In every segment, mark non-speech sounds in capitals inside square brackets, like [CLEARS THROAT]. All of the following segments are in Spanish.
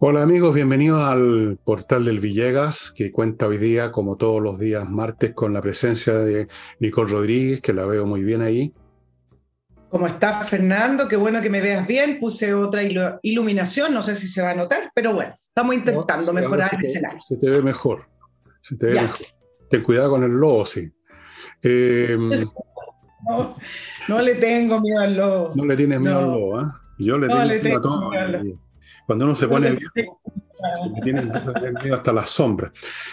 Hola amigos, bienvenidos al portal del Villegas, que cuenta hoy día, como todos los días martes, con la presencia de Nicole Rodríguez, que la veo muy bien ahí. ¿Cómo estás, Fernando? Qué bueno que me veas bien. Puse otra iluminación, no sé si se va a notar, pero bueno, estamos intentando mejorar el escenario. Se te ve mejor, se te ve mejor. Ten cuidado con el lobo, sí. Em, no, le tengo miedo al lobo. No le tienes miedo al lobo, ¿eh? Yo le tengo, miedo a todo. Cuando uno se pone viejo, se tiene miedo hasta las sombras.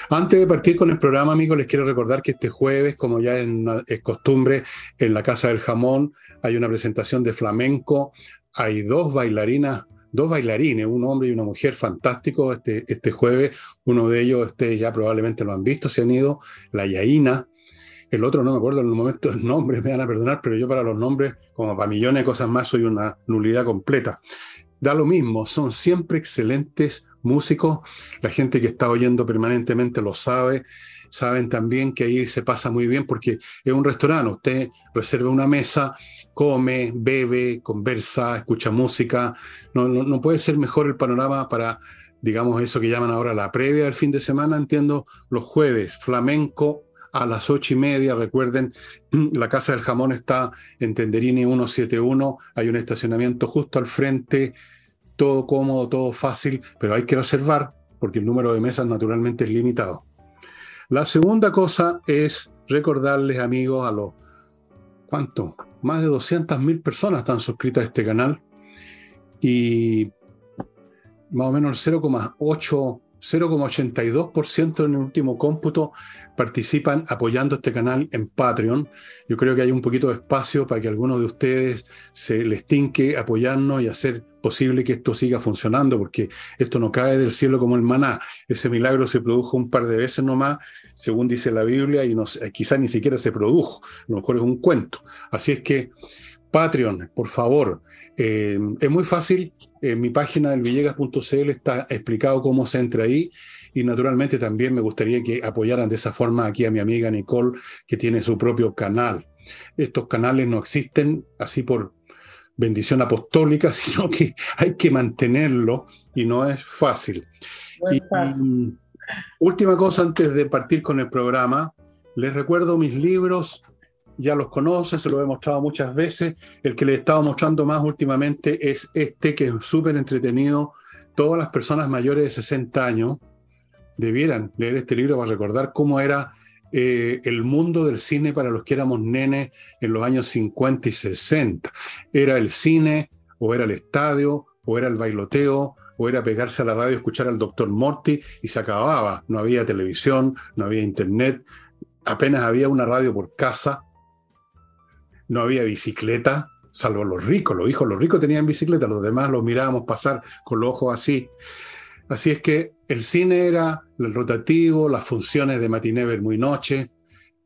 Antes de partir con el programa, amigos, les quiero recordar que este jueves, como ya es costumbre, en la Casa del Jamón hay una presentación de flamenco. Hay dos bailarinas dos bailarines, un hombre y una mujer fantástico este, este jueves. Uno de ellos, ustedes ya probablemente lo han visto, se han ido, la Yaina. El otro no me acuerdo en el momento el nombre, me van a perdonar, pero yo para los nombres, como para millones de cosas más, soy una nulidad completa. Da lo mismo, son siempre excelentes músicos, la gente que está oyendo permanentemente lo sabe, saben también que ahí se pasa muy bien porque es un restaurante, usted reserva una mesa, come, bebe, conversa, escucha música, no, no, puede ser mejor el panorama para, digamos, eso que llaman ahora la previa del fin de semana, entiendo, los jueves, flamenco a las ocho y media. Recuerden, [CLEARS THROAT] la Casa del Jamón está en Tenderini 171. Hay un estacionamiento justo al frente todo cómodo, todo fácil, pero hay que reservar porque el número de mesas naturalmente es limitado. La segunda cosa es recordarles, amigos, a los, ¿cuánto? Más de 200.000 personas están suscritas a este canal y más o menos el 0,8 0,82% en el último cómputo participan apoyando este canal en Patreon. Yo creo que hay un poquito de espacio para que algunos de ustedes se les tinque apoyarnos y hacer posible que esto siga funcionando, porque esto no cae del cielo como el maná. Ese milagro se produjo un par de veces nomás, según dice la Biblia, y no, quizás ni siquiera se produjo. A lo mejor es un cuento. Así es que, Patreon, por favor, eh, es muy fácil, en mi página del villegas.cl está explicado cómo se entra ahí y naturalmente también me gustaría que apoyaran de esa forma aquí a mi amiga Nicole, que tiene su propio canal. Estos canales no existen así por bendición apostólica, [LAUGHS] sino que hay que mantenerlo y no es fácil. última cosa antes de partir con el programa, les recuerdo mis libros ya los conoce, se lo he mostrado muchas veces. El que le he estado mostrando más últimamente es este, que es súper entretenido. Todas las personas mayores de 60 años debieran leer este libro para recordar cómo era eh, el mundo del cine para los que éramos nenes en los años 50 y 60. Era el cine, o era el estadio, o era el bailoteo, o era pegarse a la radio, escuchar al doctor Morty y se acababa. No había televisión, no había internet, apenas había una radio por casa no había bicicleta, salvo los ricos, los hijos, los ricos tenían bicicleta, los demás los mirábamos pasar con los ojos así. Así es que el cine era el rotativo, las funciones de matiné, muy noche,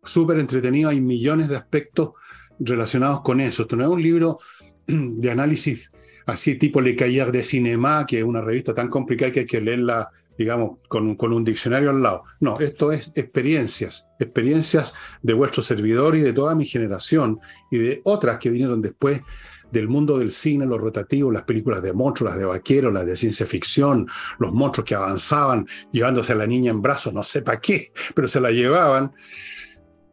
súper entretenido, hay millones de aspectos relacionados con eso. Esto no es un libro de análisis así tipo Le Cahiers de Cinema, que es una revista tan complicada que hay que leerla digamos, con, un diccionario al lado. No, esto es experiencias, experiencias de vuestro servidor y de toda mi generación y de otras que vinieron después del mundo del cine, los rotativos, las películas de monstruos, las de vaqueros, las de ciencia ficción, los monstruos que avanzaban llevándose a la niña en brazos, no sé para qué, pero se la llevaban.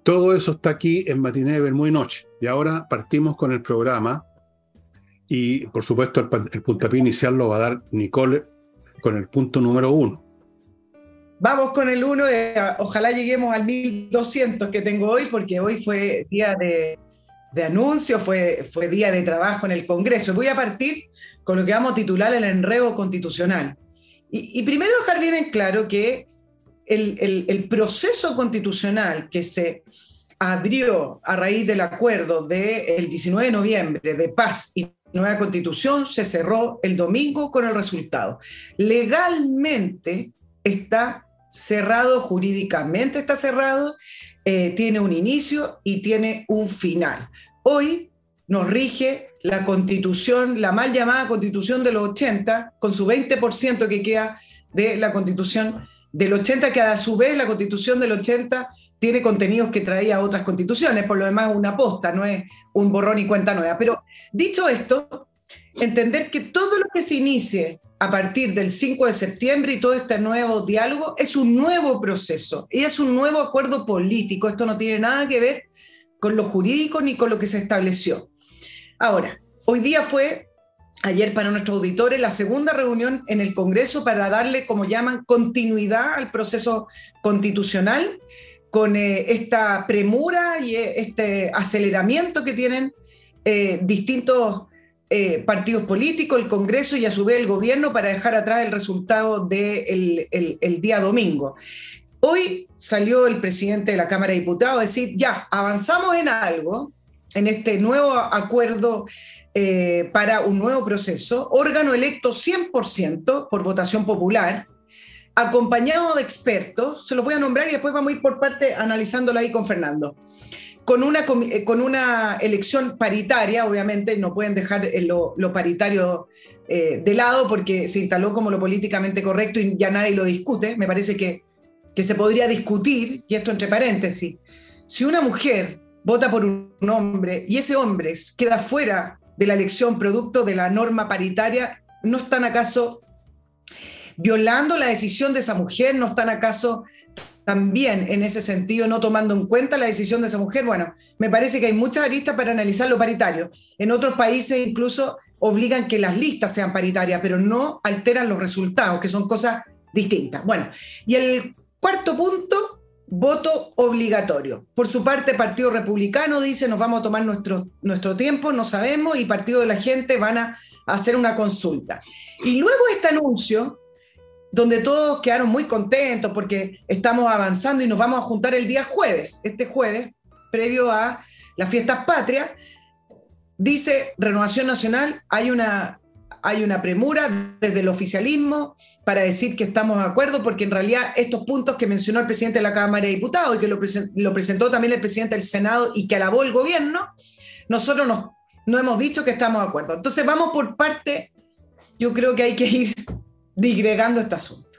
Todo eso está aquí en Matiné de muy Noche. Y ahora partimos con el programa. Y por supuesto, el, el puntapié inicial lo va a dar Nicole con el punto número uno. Vamos con el uno, ojalá lleguemos al 1200 que tengo hoy, porque hoy fue día de, de anuncio, fue, fue día de trabajo en el Congreso. Voy a partir con lo que vamos a titular el enredo constitucional. Y, primero dejar bien en claro que el, el, proceso constitucional que se abrió a raíz del acuerdo del 19 de noviembre de paz y nueva constitución se cerró el domingo con el resultado. Legalmente está cerrado, jurídicamente está cerrado, eh, tiene un inicio y tiene un final. Hoy nos rige la constitución, la mal llamada constitución de los 80, con su 20% que queda de la constitución del 80, que a su vez la constitución del 80 tiene contenidos que traía otras constituciones, por lo demás una posta, no es un borrón y cuenta nueva. Pero dicho esto, entender que todo lo que se inicie a partir del 5 de septiembre y todo este nuevo diálogo es un nuevo proceso y es un nuevo acuerdo político. Esto no tiene nada que ver con lo jurídico ni con lo que se estableció. Ahora, hoy día fue, ayer para nuestros auditores, la segunda reunión en el Congreso para darle, como llaman, continuidad al proceso constitucional con eh, esta premura y eh, este aceleramiento que tienen eh, distintos partidos políticos, el Congreso y a su vez el gobierno para dejar atrás el resultado del el, día domingo. Hoy salió el presidente de la Cámara de Diputados a decir, ya, avanzamos en algo, en este nuevo acuerdo para un nuevo proceso, órgano electo 100% por votación popular, acompañado de expertos, se los voy a nombrar y después vamos a ir por parte analizándolo ahí con Fernando. Con una, eh, con una elección paritaria, obviamente no pueden dejar lo, paritario eh, de lado porque se instaló como lo políticamente correcto y ya nadie lo discute. Me parece que, que se podría discutir, y esto entre paréntesis, si una mujer vota por un hombre y ese hombre queda fuera de la elección producto de la norma paritaria, ¿no están acaso violando la decisión de esa mujer? ¿No están acaso también en ese sentido no tomando en cuenta la decisión de esa mujer? Bueno, me parece que hay muchas aristas para analizar lo paritario. En otros países incluso obligan que las listas sean paritarias, pero no alteran los resultados, que son cosas distintas. Bueno, y el cuarto punto, voto obligatorio. Por su parte, Partido Republicano dice, nos vamos a tomar nuestro, nuestro tiempo, no sabemos, y Partido de la Gente van a hacer una consulta. Y luego este anuncio donde todos quedaron muy contentos porque estamos avanzando y nos vamos a juntar el día jueves, este jueves, previo a las fiestas patrias. Dice Renovación Nacional, hay una, hay una premura desde el oficialismo para decir que estamos de acuerdo, porque en realidad estos puntos que mencionó el presidente de la Cámara de Diputados y que lo, presentó también el presidente del Senado y que alabó el gobierno, nosotros no, no hemos dicho que estamos de acuerdo. Entonces vamos por parte, yo creo que hay que ir digregando este asunto.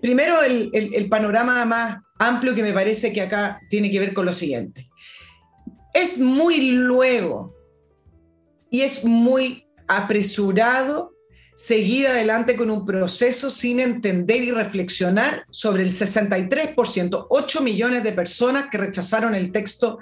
Primero, el, panorama más amplio que me parece que acá tiene que ver con lo siguiente. Es muy luego y es muy apresurado seguir adelante con un proceso sin entender y reflexionar sobre el 63%, 8 millones de personas que rechazaron el texto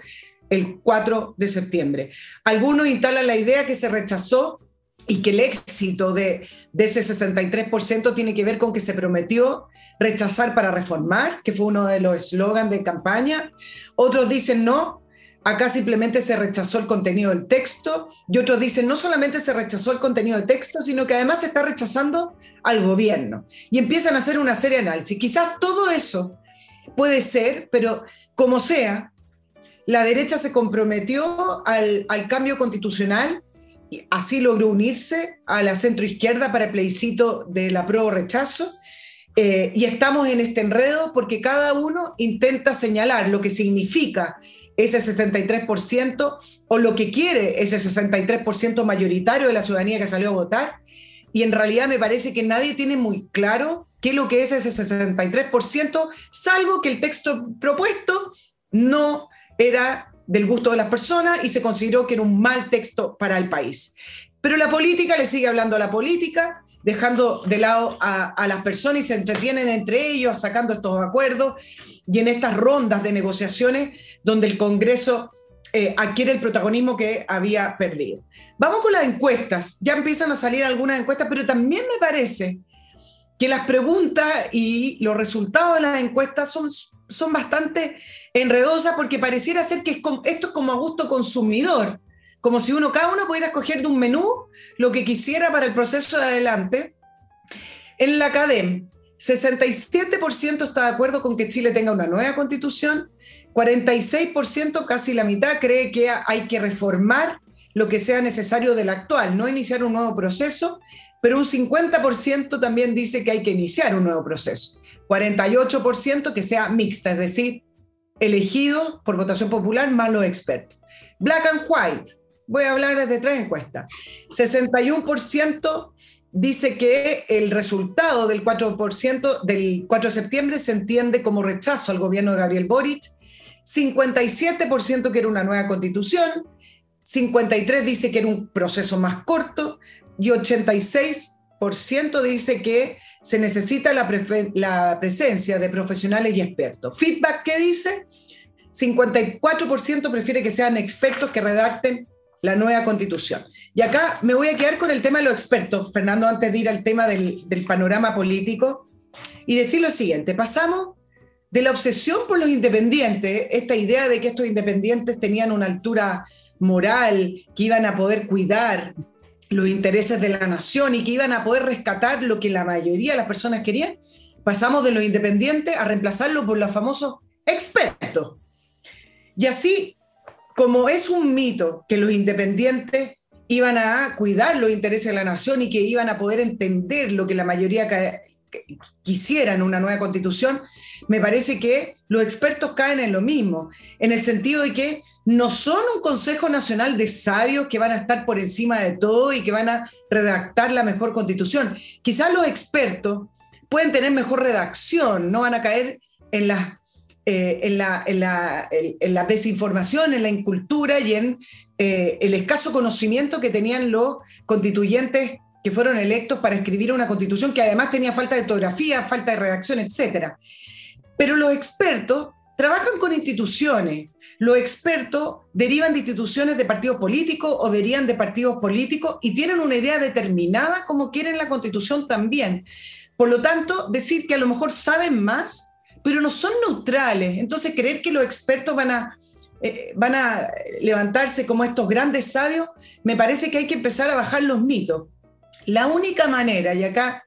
el 4 de septiembre. Algunos instalan la idea que se rechazó y que el éxito de, ese 63% tiene que ver con que se prometió rechazar para reformar, que fue uno de los eslogans de campaña. Otros dicen no, acá simplemente se rechazó el contenido del texto. Y otros dicen no solamente se rechazó el contenido del texto, sino que además se está rechazando al gobierno. Y empiezan a hacer una serie de análisis. Quizás todo eso puede ser, pero como sea, la derecha se comprometió al, al cambio constitucional así logró unirse a la centroizquierda para el plebiscito de la prueba rechazo. Eh, y estamos en este enredo porque cada uno intenta señalar lo que significa ese 63% o lo que quiere ese 63% mayoritario de la ciudadanía que salió a votar. Y en realidad me parece que nadie tiene muy claro qué es lo que es ese 63%, salvo que el texto propuesto no era del gusto de las personas y se consideró que era un mal texto para el país. Pero la política le sigue hablando a la política, dejando de lado a, las personas y se entretienen entre ellos, sacando estos acuerdos y en estas rondas de negociaciones donde el Congreso eh, adquiere el protagonismo que había perdido. Vamos con las encuestas. Ya empiezan a salir algunas encuestas, pero también me parece que las preguntas y los resultados de las encuestas son son bastante enredosas porque pareciera ser que esto es como a gusto consumidor, como si uno, cada uno pudiera escoger de un menú lo que quisiera para el proceso de adelante. En la academia, 67% está de acuerdo con que Chile tenga una nueva constitución, 46%, casi la mitad, cree que hay que reformar lo que sea necesario del actual, no iniciar un nuevo proceso, pero un 50% también dice que hay que iniciar un nuevo proceso. 48% que sea mixta, es decir, elegido por votación popular más los expertos. Black and white, voy a hablar de tres encuestas. 61% dice que el resultado del 4% del 4 de septiembre se entiende como rechazo al gobierno de Gabriel Boric 57% quiere una nueva constitución, 53% dice que era un proceso más corto y 86% dice que se necesita la, presencia de profesionales y expertos. Feedback, ¿qué dice? 54% prefiere que sean expertos que redacten la nueva constitución. Y acá me voy a quedar con el tema de los expertos, Fernando, antes de ir al tema del, del panorama político, y decir lo siguiente, pasamos de la obsesión por los independientes, esta idea de que estos independientes tenían una altura moral, que iban a poder cuidar los intereses de la nación y que iban a poder rescatar lo que la mayoría de las personas querían, pasamos de los independientes a reemplazarlo por los famosos expertos. Y así, como es un mito que los independientes iban a cuidar los intereses de la nación y que iban a poder entender lo que la mayoría quisieran una nueva constitución, me parece que los expertos caen en lo mismo, en el sentido de que no son un Consejo Nacional de Sabios que van a estar por encima de todo y que van a redactar la mejor constitución. Quizás los expertos pueden tener mejor redacción, no van a caer en la, eh, en, la, en, la, desinformación, en la incultura y en eh, el escaso conocimiento que tenían los constituyentes que fueron electos para escribir una constitución que además tenía falta de ortografía, falta de redacción, etc. Pero los expertos trabajan con instituciones. Los expertos derivan de instituciones de partidos políticos o derivan de partidos políticos y tienen una idea determinada como quieren la constitución también. Por lo tanto, decir que a lo mejor saben más, pero no son neutrales. Entonces, creer que los expertos van a, eh, van a levantarse como estos grandes sabios, me parece que hay que empezar a bajar los mitos. La única manera, y acá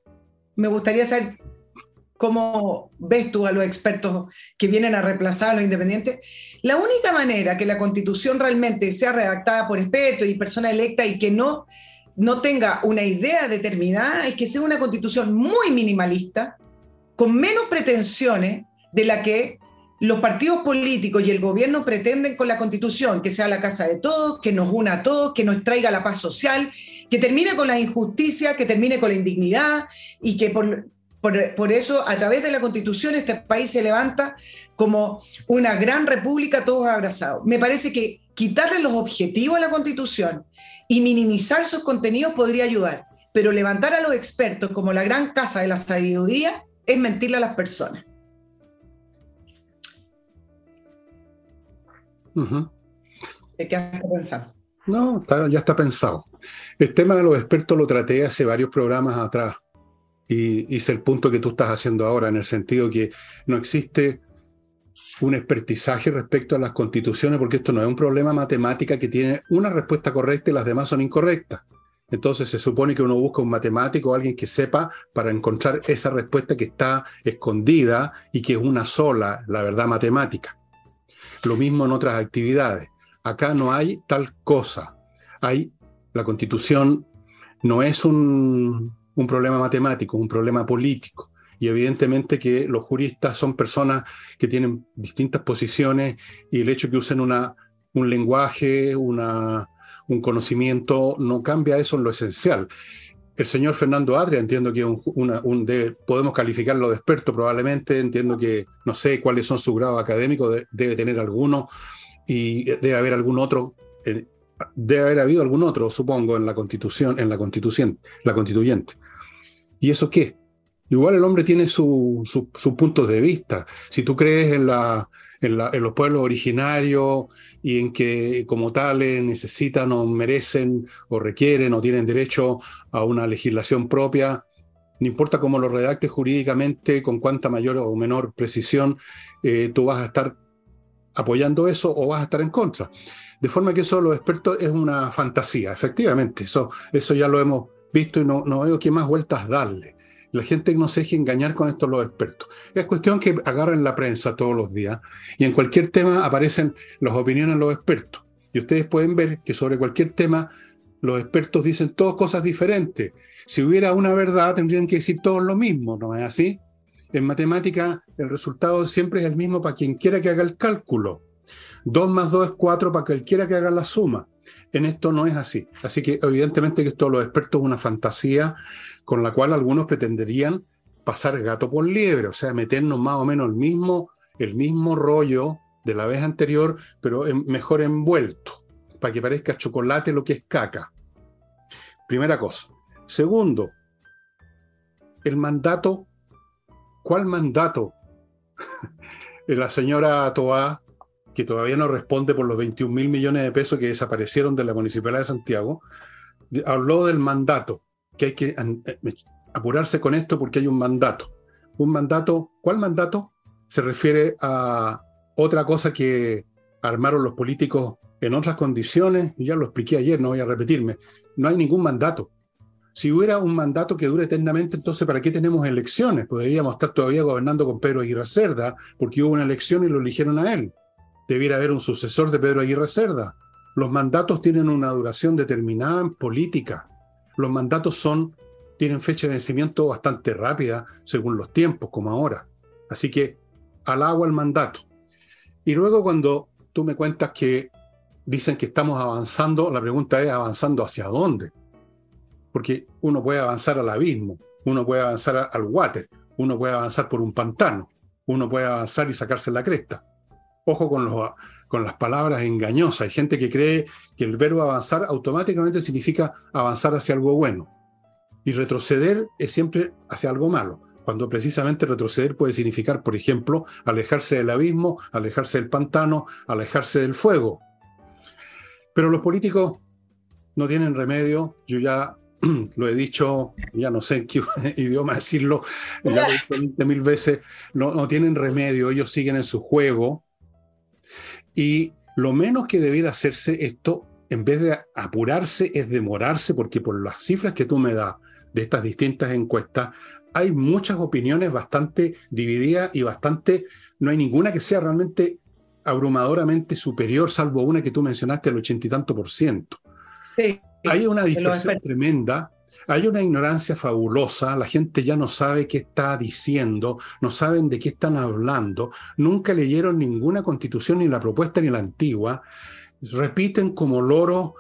me gustaría saber cómo ves tú a los expertos que vienen a reemplazar a los independientes, la única manera que la constitución realmente sea redactada por expertos y personas electas y que no, no tenga una idea determinada es que sea una constitución muy minimalista, con menos pretensiones de la que los partidos políticos y el gobierno pretenden con la constitución que sea la casa de todos, que nos una a todos, que nos traiga la paz social, que termine con la injusticia, que termine con la indignidad y que por, por, eso a través de la constitución este país se levanta como una gran república todos abrazados. Me parece que quitarle los objetivos a la constitución y minimizar sus contenidos podría ayudar, pero levantar a los expertos como la gran casa de la sabiduría es mentirle a las personas. ¿Qué pensando? No, ya está pensado. El tema de los expertos lo traté hace varios programas atrás y hice el punto que tú estás haciendo ahora, en el sentido que no existe un expertizaje respecto a las constituciones, porque esto no es un problema matemática que tiene una respuesta correcta y las demás son incorrectas. Entonces se supone que uno busca un matemático o alguien que sepa para encontrar esa respuesta que está escondida y que es una sola, la verdad matemática. Lo mismo en otras actividades. Acá no hay tal cosa. Hay la constitución no es un, problema matemático, un problema político. Y evidentemente que los juristas son personas que tienen distintas posiciones y el hecho que usen una, un lenguaje, una, un conocimiento, no cambia eso en lo esencial. El señor Fernando Adria, entiendo que podemos calificarlo de experto probablemente, entiendo que no sé cuáles son sus grados académicos, debe tener alguno y debe haber algún otro, eh, debe haber habido algún otro, supongo, en la constitución, en la constitución, la constituyente. ¿Y eso qué? Igual el hombre tiene sus su, puntos de vista. Si tú crees en, la, en, la, en, los pueblos originarios y en que como tales necesitan o merecen o requieren o tienen derecho a una legislación propia, no importa cómo lo redactes jurídicamente, con cuánta mayor o menor precisión, eh, tú vas a estar apoyando eso o vas a estar en contra. De forma que eso, los expertos, es una fantasía, efectivamente. Eso, eso ya lo hemos visto y no, no veo qué más vueltas darle. La gente no se deje engañar con esto los expertos. Es cuestión que agarren la prensa todos los días y en cualquier tema aparecen las opiniones de los expertos. Y ustedes pueden ver que sobre cualquier tema los expertos dicen todas cosas diferentes. Si hubiera una verdad, tendrían que decir todos lo mismo, ¿no es así? En matemática, el resultado siempre es el mismo para quien quiera que haga el cálculo. 2 más 2 es 4 para cualquiera que haga la suma. En esto no es así. Así que evidentemente que esto los expertos es una fantasía con la cual algunos pretenderían pasar gato por liebre, o sea, meternos más o menos el mismo, el mismo rollo de la vez anterior, pero mejor envuelto, para que parezca chocolate lo que es caca. Primera cosa. Segundo, el mandato. ¿Cuál mandato? [LAUGHS] la señora Toá, que todavía no responde por los 21 mil millones de pesos que desaparecieron de la Municipalidad de Santiago, habló del mandato, que hay que eh, apurarse con esto porque hay un mandato. Un mandato, ¿cuál mandato? Se refiere a otra cosa que armaron los políticos en otras condiciones, ya lo expliqué ayer, no voy a repetirme, no hay ningún mandato. Si hubiera un mandato que dure eternamente, entonces ¿para qué tenemos elecciones? Podríamos estar todavía gobernando con Pedro Aguirre Cerda, porque hubo una elección y lo eligieron a él. Debiera haber un sucesor de Pedro Aguirre Cerda. Los mandatos tienen una duración determinada en política. Los mandatos son, tienen fecha de vencimiento bastante rápida según los tiempos, como ahora. Así que al agua el mandato. Y luego cuando tú me cuentas que dicen que estamos avanzando, la pregunta es avanzando hacia dónde. Porque uno puede avanzar al abismo, uno puede avanzar al water, uno puede avanzar por un pantano, uno puede avanzar y sacarse la cresta. Ojo con, los, con las palabras engañosas. Hay gente que cree que el verbo avanzar automáticamente significa avanzar hacia algo bueno. Y retroceder es siempre hacia algo malo, cuando precisamente retroceder puede significar, por ejemplo, alejarse del abismo, alejarse del pantano, alejarse del fuego. Pero los políticos no tienen remedio. Yo ya [CLEARS THROAT] lo he dicho, ya no sé en qué [LAUGHS] idioma decirlo, ya lo he dicho 20 mil veces, no, no tienen remedio, ellos siguen en su juego. Y lo menos que debiera hacerse esto, en vez de apurarse, es demorarse, porque por las cifras que tú me das de estas distintas encuestas, hay muchas opiniones bastante divididas y bastante, no hay ninguna que sea realmente abrumadoramente superior, salvo una que tú mencionaste, el ochenta y tanto por ciento. Sí, hay una dispersión tremenda, hay una ignorancia fabulosa, la gente ya no sabe qué está diciendo, no saben de qué están hablando, nunca leyeron ninguna constitución, ni la propuesta ni la antigua, repiten como loros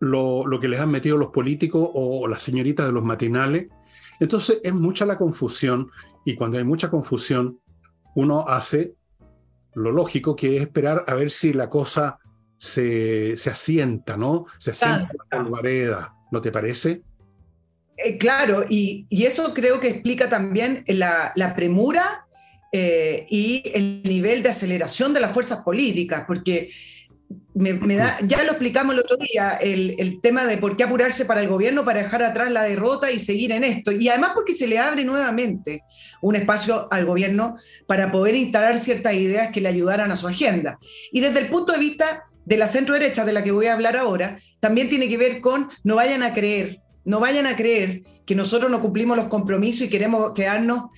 lo, lo que les han metido los políticos o las señoritas de los matinales. Entonces es mucha la confusión y cuando hay mucha confusión, uno hace lo lógico que es esperar a ver si la cosa se, se asienta, ¿no? Se asienta la polvareda, ¿no te parece? Eh, claro, y, eso creo que explica también la, premura eh, y el nivel de aceleración de las fuerzas políticas, porque me, da, ya lo explicamos el otro día, el, tema de por qué apurarse para el gobierno para dejar atrás la derrota y seguir en esto. Y además porque se le abre nuevamente un espacio al gobierno para poder instalar ciertas ideas que le ayudaran a su agenda. Y desde el punto de vista de la centro derecha, de la que voy a hablar ahora, también tiene que ver con no vayan a creer, no vayan a creer que nosotros no cumplimos los compromisos y queremos quedarnos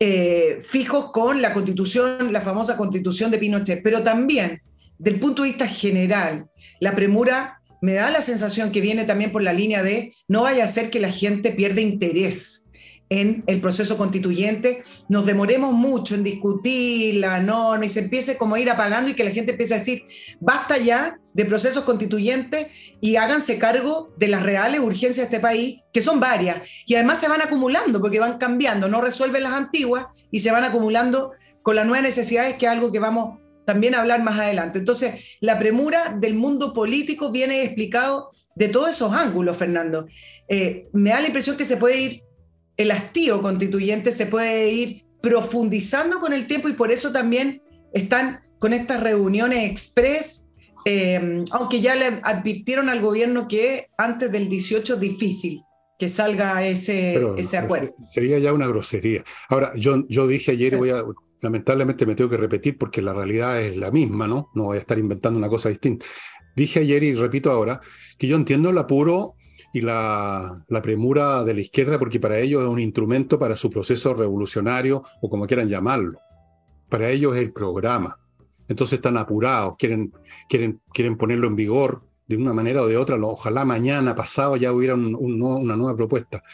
eh, fijos con la constitución, la famosa constitución de Pinochet, pero también del punto de vista general, la premura me da la sensación que viene también por la línea de no vaya a ser que la gente pierda interés en el proceso constituyente, nos demoremos mucho en discutir la norma y se empiece como a ir apagando y que la gente empiece a decir, basta ya de procesos constituyentes y háganse cargo de las reales urgencias de este país, que son varias, y además se van acumulando porque van cambiando, no resuelven las antiguas y se van acumulando con las nuevas necesidades, que es algo que vamos también hablar más adelante. Entonces, la premura del mundo político viene explicado de todos esos ángulos, Fernando. Eh, me da la impresión que se puede ir, el hastío constituyente se puede ir profundizando con el tiempo y por eso también están con estas reuniones express, eh, aunque ya le advirtieron al gobierno que antes del 18 es difícil que salga ese, ese acuerdo. Sería ya una grosería. Ahora, yo, yo dije ayer, voy a lamentablemente me tengo que repetir porque la realidad es la misma, ¿no? No voy a estar inventando una cosa distinta. Dije ayer y repito ahora que yo entiendo el apuro y la, la, premura de la izquierda porque para ellos es un instrumento para su proceso revolucionario o como quieran llamarlo. Para ellos es el programa. Entonces están apurados, quieren, quieren, quieren ponerlo en vigor de una manera o de otra. Ojalá mañana, pasado, ya hubiera una nueva propuesta.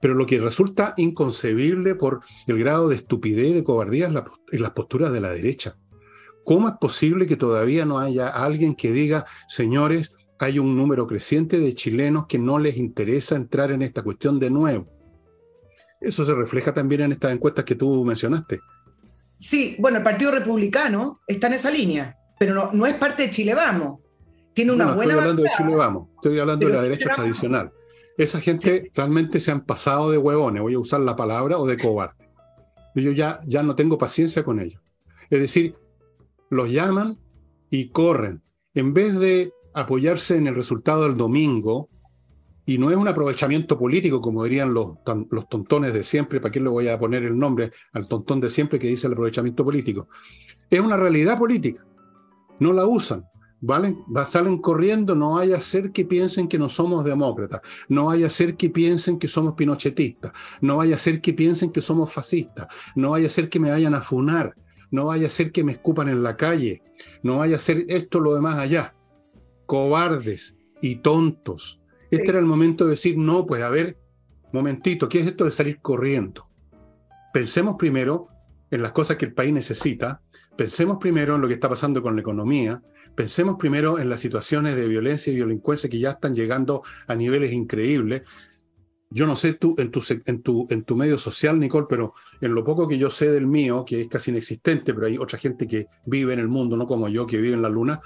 Pero lo que resulta inconcebible por el grado de estupidez y de cobardía es, las posturas de la derecha. ¿Cómo es posible que todavía no haya alguien que diga, señores, hay un número creciente de chilenos que no les interesa entrar en esta cuestión de nuevo? Eso se refleja también en estas encuestas que tú mencionaste. Sí, bueno, el Partido Republicano está en esa línea, pero no, no es parte de Chile Vamos. Tiene una buena. Estoy hablando de Chile Vamos, estoy hablando de la derecha tradicional. Esa gente realmente se han pasado de huevones, voy a usar la palabra, o de cobarde. Yo ya, ya no tengo paciencia con ellos. Es decir, los llaman y corren. En vez de apoyarse en el resultado del domingo, y no es un aprovechamiento político, como dirían los, los tontones de siempre, ¿para qué le voy a poner el nombre al tontón de siempre que dice el aprovechamiento político? Es una realidad política. No la usan. ¿Vale? salen corriendo, no vaya a ser que piensen que no somos demócratas, no vaya a ser que piensen que somos pinochetistas, no vaya a ser que piensen que somos fascistas, no vaya a ser que me vayan a funar, no vaya a ser que me escupan en la calle, no vaya a ser esto lo demás allá. Cobardes y tontos. Este era el momento de decir, no, pues a ver, momentito, ¿qué es esto de salir corriendo? Pensemos primero en las cosas que el país necesita, pensemos primero en lo que está pasando con la economía, Pensemos primero en las situaciones de violencia y delincuencia que ya están llegando a niveles increíbles. Yo no sé tú, en, tu, en, tu, en tu medio social, Nicole, pero en lo poco que yo sé del mío, que es casi inexistente, pero hay otra gente que vive en el mundo, no como yo, que vive en la luna,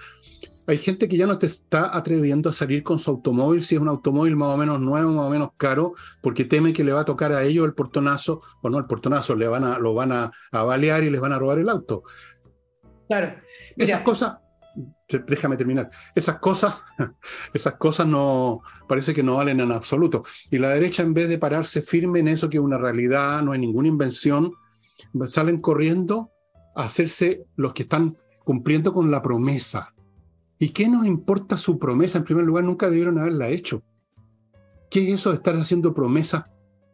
hay gente que ya no te está atreviendo a salir con su automóvil, si es un automóvil más o menos nuevo, más o menos caro, porque teme que le va a tocar a ellos el portonazo, o no el portonazo, le van a, lo van a, a balear y les van a robar el auto. Claro. Esas cosas, déjame terminar. Esas cosas, [LAUGHS] esas cosas no parece que no valen en absoluto. Y la derecha, en vez de pararse firme en eso que es una realidad, no hay ninguna invención, salen corriendo a hacerse los que están cumpliendo con la promesa. ¿Y qué nos importa su promesa? En primer lugar, nunca debieron haberla hecho. ¿Qué es eso de estar haciendo promesas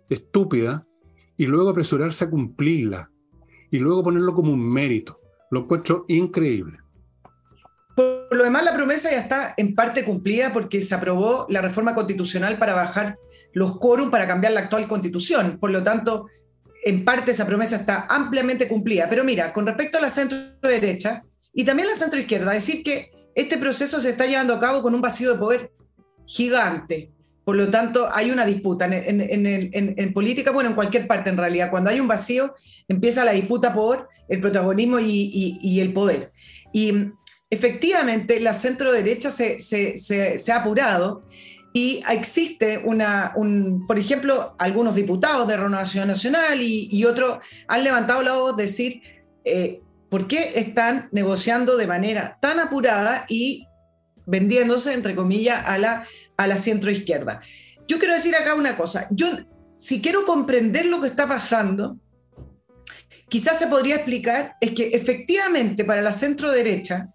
estúpidas y luego apresurarse a cumplirla? Y luego ponerlo como un mérito. Lo encuentro increíble. Por lo demás, la promesa ya está en parte cumplida porque se aprobó la reforma constitucional para bajar los quórum para cambiar la actual constitución. Por lo tanto, en parte esa promesa está ampliamente cumplida. Pero mira, con respecto a la centro derecha y también la centro izquierda, decir que este proceso se está llevando a cabo con un vacío de poder gigante. Por lo tanto, hay una disputa en, política, bueno, en cualquier parte en realidad. Cuando hay un vacío, empieza la disputa por el protagonismo y, y el poder. Y efectivamente la centro derecha se, se, ha apurado y existe una, un, por ejemplo, algunos diputados de Renovación Nacional y, otros han levantado la voz decir eh, por qué están negociando de manera tan apurada y vendiéndose, entre comillas, a la, a la centro izquierda. Yo quiero decir acá una cosa, yo si quiero comprender lo que está pasando, quizás se podría explicar es que efectivamente para la centro derecha,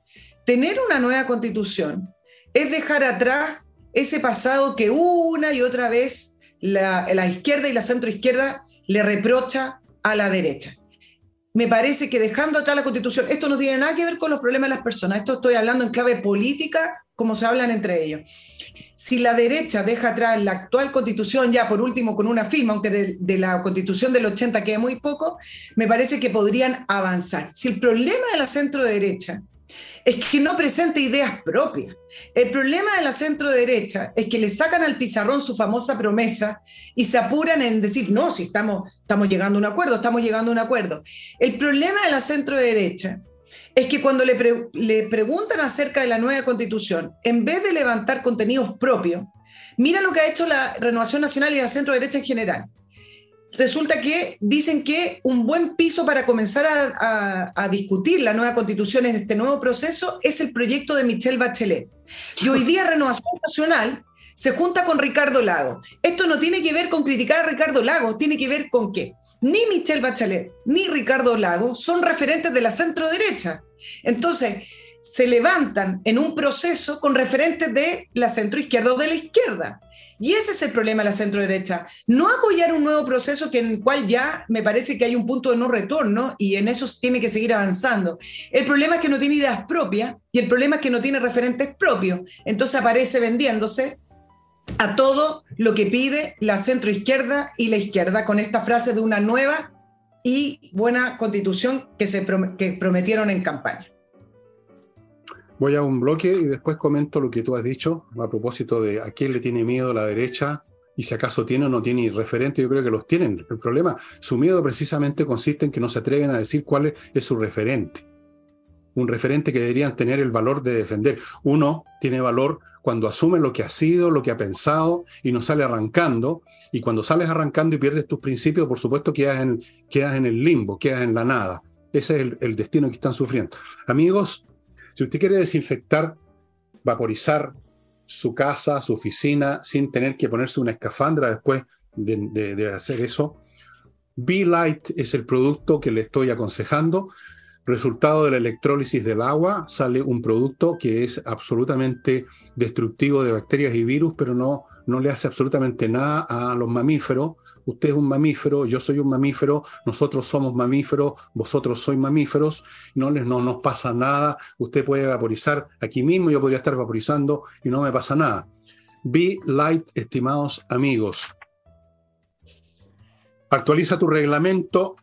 tener una nueva constitución es dejar atrás ese pasado que una y otra vez la, izquierda y la centroizquierda le reprocha a la derecha. Me parece que dejando atrás la constitución, esto no tiene nada que ver con los problemas de las personas, esto estoy hablando en clave política, como se hablan entre ellos. Si la derecha deja atrás la actual constitución, ya por último con una firma, aunque de, de la constitución del 80 quede muy poco, me parece que podrían avanzar. Si el problema de la centro derecha es que no presenta ideas propias. El problema de la centro derecha es que le sacan al pizarrón su famosa promesa y se apuran en decir, no, si estamos, llegando a un acuerdo, estamos llegando a un acuerdo. El problema de la centro derecha es que cuando le preguntan acerca de la nueva constitución, en vez de levantar contenidos propios, mira lo que ha hecho la Renovación Nacional y la centro derecha en general resulta que dicen que un buen piso para comenzar a, discutir la nueva constitución en este nuevo proceso es el proyecto de Michelle Bachelet. Y hoy día Renovación Nacional se junta con Ricardo Lago. Esto no tiene que ver con criticar a Ricardo Lago, tiene que ver con que ni Michelle Bachelet ni Ricardo Lago son referentes de la centro derecha. Entonces, se levantan en un proceso con referentes de la centro izquierda o de la izquierda. Y ese es el problema de la centro derecha. No apoyar un nuevo proceso que en el cual ya me parece que hay un punto de no retorno y en eso tiene que seguir avanzando. El problema es que no tiene ideas propias y el problema es que no tiene referentes propios. Entonces aparece vendiéndose a todo lo que pide la centro izquierda y la izquierda con esta frase de una nueva y buena constitución que se que prometieron en campaña. Voy a un bloque y después comento lo que tú has dicho a propósito de a quién le tiene miedo la derecha y si acaso tiene o no tiene referente, yo creo que los tienen. El problema, su miedo precisamente consiste en que no se atreven a decir cuál es, su referente. Un referente que deberían tener el valor de defender. Uno tiene valor cuando asume lo que ha sido, lo que ha pensado y no sale arrancando. Y cuando sales arrancando y pierdes tus principios, por supuesto quedas en, quedas en el limbo, quedas en la nada. Ese es el, el destino que están sufriendo. Amigos, si usted quiere desinfectar, vaporizar, su casa, su oficina, sin tener que ponerse una escafandra después de, hacer eso. Be Light es el producto que le estoy aconsejando. Resultado de la electrólisis del agua, sale un producto que es absolutamente destructivo de bacterias y virus, pero no, no le hace absolutamente nada a los mamíferos usted es un mamífero, yo soy un mamífero, nosotros somos mamíferos, vosotros sois mamíferos, no, no nos pasa nada, usted puede vaporizar aquí mismo, yo podría estar vaporizando y no me pasa nada. Be Light, estimados amigos. Actualiza tu reglamento.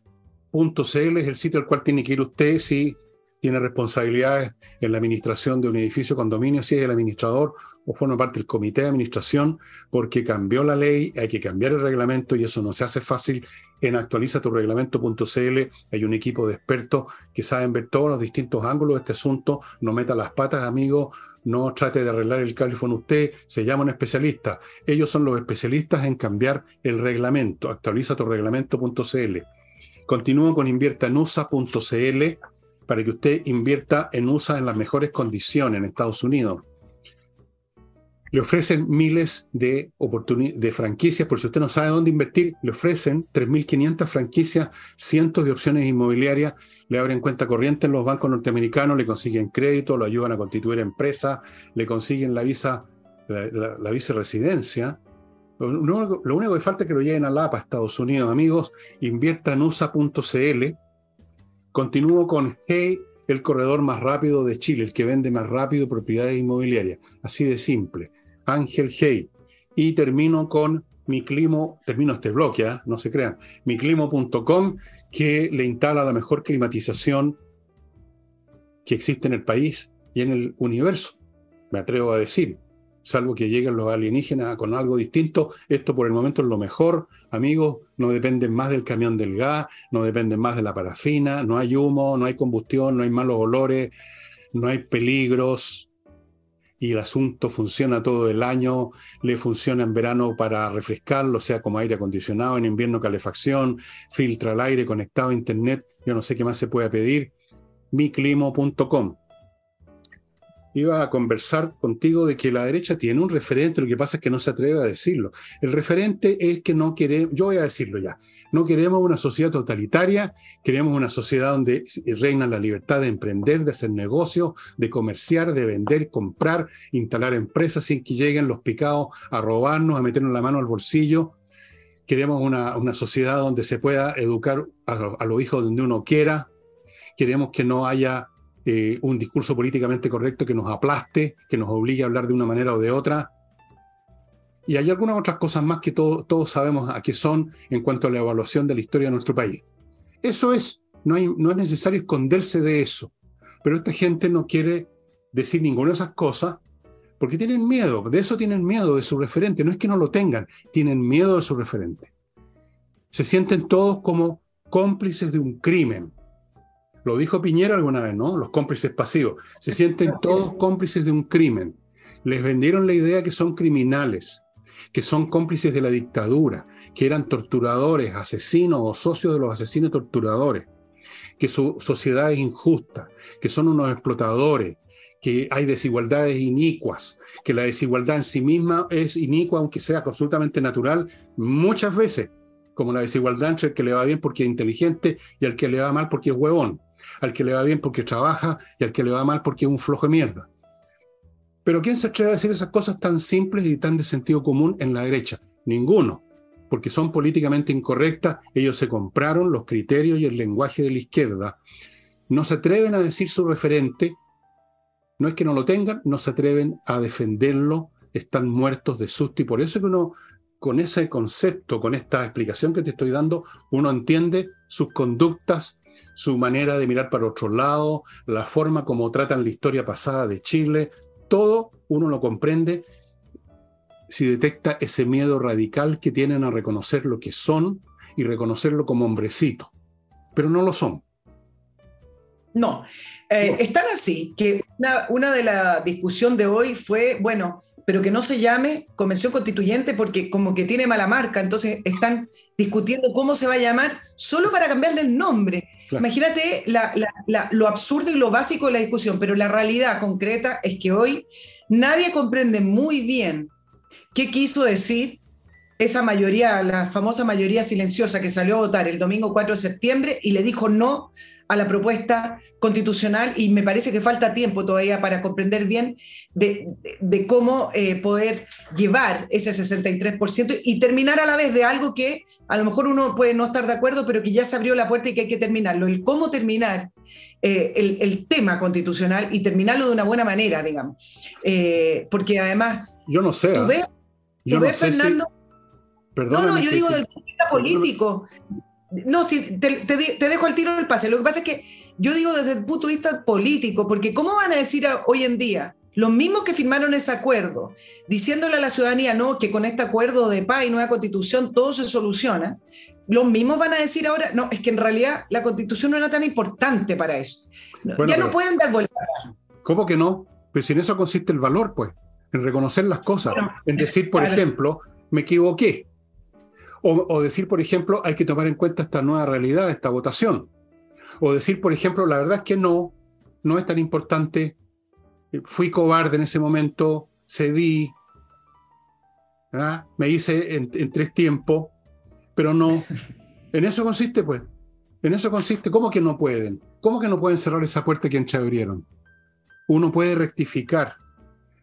.cl es el sitio al cual tiene que ir usted si tiene responsabilidades en la administración de un edificio, condominio, si es el administrador o forma parte del comité de administración porque cambió la ley, hay que cambiar el reglamento y eso no se hace fácil. En actualizatureglamento.cl hay un equipo de expertos que saben ver todos los distintos ángulos de este asunto. No meta las patas, amigo, no trate de arreglar el califón usted, se llama un especialista. Ellos son los especialistas en cambiar el reglamento. Actualizatureglamento.cl. Continúo con inviertanusa.cl para que usted invierta en USA en las mejores condiciones en Estados Unidos le ofrecen miles de, de franquicias, por si usted no sabe dónde invertir, le ofrecen 3.500 franquicias, cientos de opciones inmobiliarias, le abren cuenta corriente en los bancos norteamericanos, le consiguen crédito, lo ayudan a constituir empresa, le consiguen la visa, la, la, residencia. Lo, lo, único que falta es que lo lleven a LAPA, Estados Unidos. Amigos, invierta en USA.cl. Continúo con Hey, el corredor más rápido de Chile, el que vende más rápido propiedades inmobiliarias. Así de simple. Ángel Hey. Y termino con mi climo, termino este bloque, no se crean, miclimo.com, que le instala la mejor climatización que existe en el país y en el universo, me atrevo a decir, salvo que lleguen los alienígenas con algo distinto, esto por el momento es lo mejor, amigos, no dependen más del camión del gas, no dependen más de la parafina, no hay humo, no hay combustión, no hay malos olores, no hay peligros, y el asunto funciona todo el año, le funciona en verano para refrescarlo, sea como aire acondicionado, en invierno calefacción, filtra el aire conectado a internet, yo no sé qué más se puede pedir, miclimo.com. Iba a conversar contigo de que la derecha tiene un referente, lo que pasa es que no se atreve a decirlo. El referente es que no quiere, yo voy a decirlo ya, no queremos una sociedad totalitaria, queremos una sociedad donde reina la libertad de emprender, de hacer negocios, de comerciar, de vender, comprar, instalar empresas sin que lleguen los picados a robarnos, a meternos la mano al bolsillo. Queremos una, una sociedad donde se pueda educar a, los hijos donde uno quiera. Queremos que no haya eh, un discurso políticamente correcto que nos aplaste, que nos obligue a hablar de una manera o de otra. Y hay algunas otras cosas más que todos sabemos a qué son en cuanto a la evaluación de la historia de nuestro país. Eso es, no, hay, no es necesario esconderse de eso. Pero esta gente no quiere decir ninguna de esas cosas porque tienen miedo, de eso tienen miedo, de su referente. No es que no lo tengan, tienen miedo de su referente. Se sienten todos como cómplices de un crimen. Lo dijo Piñera alguna vez, ¿no? Los cómplices pasivos. Se sienten todos cómplices de un crimen. Les vendieron la idea que son criminales que son cómplices de la dictadura, que eran torturadores, asesinos o socios de los asesinos torturadores, que su sociedad es injusta, que son unos explotadores, que hay desigualdades inicuas, que la desigualdad en sí misma es inicua, aunque sea absolutamente natural, muchas veces, como la desigualdad entre el que le va bien porque es inteligente y al que le va mal porque es huevón, al que le va bien porque trabaja y al que le va mal porque es un flojo de mierda. Pero ¿quién se atreve a decir esas cosas tan simples y tan de sentido común en la derecha? Ninguno, porque son políticamente incorrectas. Ellos se compraron los criterios y el lenguaje de la izquierda. No se atreven a decir su referente. No es que no lo tengan, no se atreven a defenderlo. Están muertos de susto y por eso que uno, con ese concepto, con esta explicación que te estoy dando, uno entiende sus conductas, su manera de mirar para otro lado, la forma como tratan la historia pasada de Chile, todo uno lo comprende si detecta ese miedo radical que tienen a reconocer lo que son y reconocerlo como hombrecito, pero no lo son. No, eh, están así, que una, una de la discusión de hoy fue, bueno, pero que no se llame convención constituyente porque como que tiene mala marca, entonces están discutiendo cómo se va a llamar solo para cambiarle el nombre. Imagínate lo absurdo y lo básico de la discusión, pero la realidad concreta es que hoy nadie comprende muy bien qué quiso decir esa mayoría, la famosa mayoría silenciosa que salió a votar el domingo 4 de septiembre y le dijo no a la propuesta constitucional y me parece que falta tiempo todavía para comprender bien de, cómo eh, poder llevar ese 63% y terminar a la vez de algo que a lo mejor uno puede no estar de acuerdo, pero que ya se abrió la puerta y que hay que terminarlo. El cómo terminar eh, el, tema constitucional y terminarlo de una buena manera, digamos. Eh, porque además... Yo no sé. ¿Tú ves, yo no sé Fernando? No, no, yo digo del punto de vista político. No, sí, te, dejo al tiro el pase. Lo que pasa es que yo digo desde el punto de vista político, porque ¿cómo van a decir hoy en día los mismos que firmaron ese acuerdo, diciéndole a la ciudadanía, no, que con este acuerdo de paz y nueva constitución todo se soluciona, los mismos van a decir ahora, no, es que en realidad la constitución no era tan importante para eso. ya no pueden dar vuelta. ¿Cómo que no? Pues si en eso consiste el valor, pues, en reconocer las cosas, en decir, por ejemplo, me equivoqué, o, decir, por ejemplo, hay que tomar en cuenta esta nueva realidad, esta votación. O decir, por ejemplo, la verdad es que no, no es tan importante, fui cobarde en ese momento, cedí, me hice en, tres tiempos, pero no. [LAUGHS] En eso consiste, pues. En eso consiste. ¿Cómo que no pueden? ¿Cómo que no pueden cerrar esa puerta que entreabrieron? Uno puede rectificar.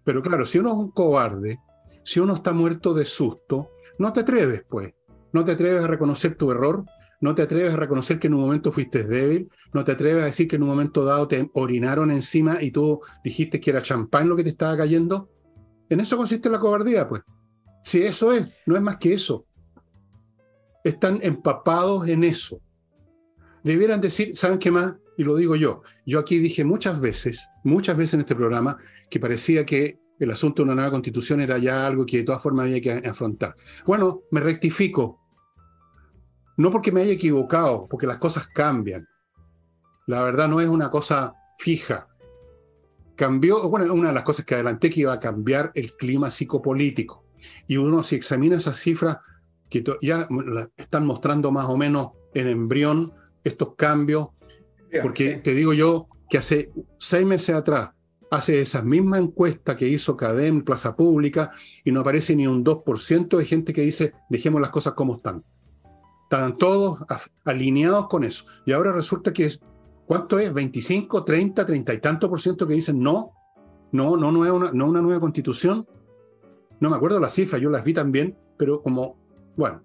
Pero claro, si uno es un cobarde, si uno está muerto de susto, no te atreves, pues. No te atreves a reconocer tu error, no te atreves a reconocer que en un momento fuiste débil, no te atreves a decir que en un momento dado te orinaron encima y tú dijiste que era champán lo que te estaba cayendo. En eso consiste la cobardía, pues. Si eso es, no es más que eso. Están empapados en eso. Debieran decir, ¿saben qué más? Y lo digo yo. Yo aquí dije muchas veces, muchas veces en este programa, que parecía que el asunto de una nueva constitución era ya algo que de todas formas había que afrontar. Bueno, me rectifico. No porque me haya equivocado, porque las cosas cambian. La verdad no es una cosa fija. Cambió, bueno, una de las cosas que adelanté que iba a cambiar el clima psicopolítico. Y uno si examina esas cifras que ya están mostrando más o menos en embrión estos cambios, porque te digo yo que hace seis meses atrás hace esa misma encuesta que hizo Cadem, Plaza Pública, y no aparece ni un 2% de gente que dice, dejemos las cosas como están. Están todos alineados con eso. Y ahora resulta que, es, ¿cuánto es? ¿25, 30, 30 y tanto por ciento que dicen no? No, no, no es una, no una nueva constitución. No me acuerdo las cifras, yo las vi también, pero como, bueno.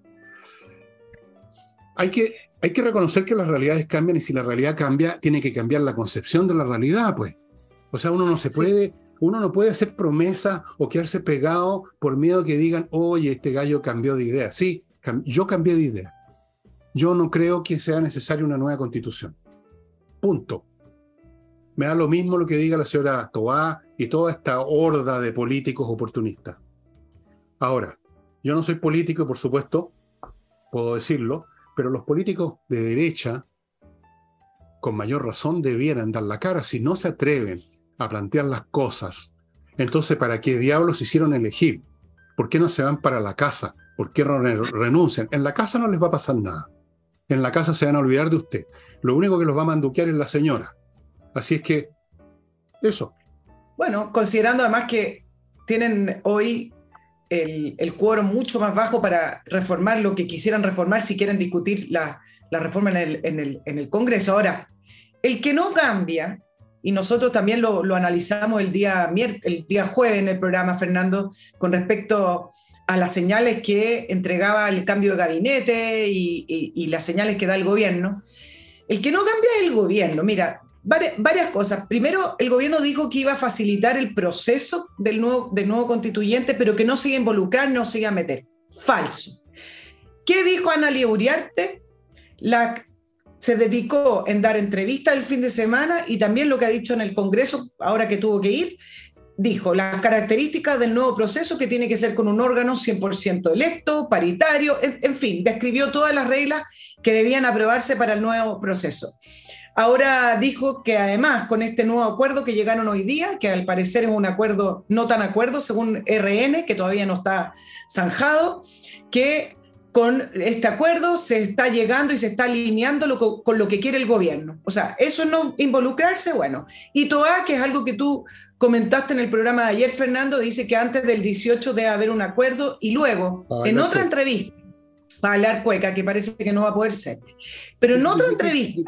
Hay que, hay que reconocer que las realidades cambian y si la realidad cambia, tiene que cambiar la concepción de la realidad, pues. O sea, uno no se puede, uno no puede hacer promesa o quedarse pegado por miedo que digan, oye, este gallo cambió de idea. Sí, yo cambié de idea. Yo no creo que sea necesaria una nueva constitución. Punto. Me da lo mismo lo que diga la señora Toá y toda esta horda de políticos oportunistas. Ahora, yo no soy político, por supuesto, puedo decirlo, pero los políticos de derecha, con mayor razón, debieran dar la cara si no se atreven a plantear las cosas. Entonces, ¿para qué diablos hicieron elegir? ¿Por qué no se van para la casa? ¿Por qué renuncian? En la casa no les va a pasar nada. En la casa se van a olvidar de usted. Lo único que los va a manduquear es la señora. Así es que, eso. Bueno, considerando además que tienen hoy el, el quórum mucho más bajo para reformar lo que quisieran reformar si quieren discutir la, reforma en el Congreso. Ahora, el que no cambia y nosotros también lo, analizamos el día, el día jueves en el programa, Fernando, con respecto a las señales que entregaba el cambio de gabinete y, las señales que da el gobierno. El que no cambia es el gobierno. Mira, varias, cosas. Primero, el gobierno dijo que iba a facilitar el proceso del nuevo, del nuevo constituyente, pero que no se iba a involucrar, no se iba a meter. Falso. ¿Qué dijo Ana Uriarte? La se dedicó en dar entrevistas el fin de semana y también lo que ha dicho en el Congreso, ahora que tuvo que ir, dijo las características del nuevo proceso que tiene que ser con un órgano 100% electo, paritario, en, fin, describió todas las reglas que debían aprobarse para el nuevo proceso. Ahora dijo que además con este nuevo acuerdo que llegaron hoy día, que al parecer es un acuerdo no tan acuerdo según RN, que todavía no está zanjado, que con este acuerdo se está llegando y se está alineando con lo que quiere el gobierno. O sea, eso no involucrarse, bueno. Y TOA, que es algo que tú comentaste en el programa de ayer, Fernando, dice que antes del 18 debe haber un acuerdo y luego, en otra entrevista, para hablar cueca, que parece que no va a poder ser, pero en otra entrevista,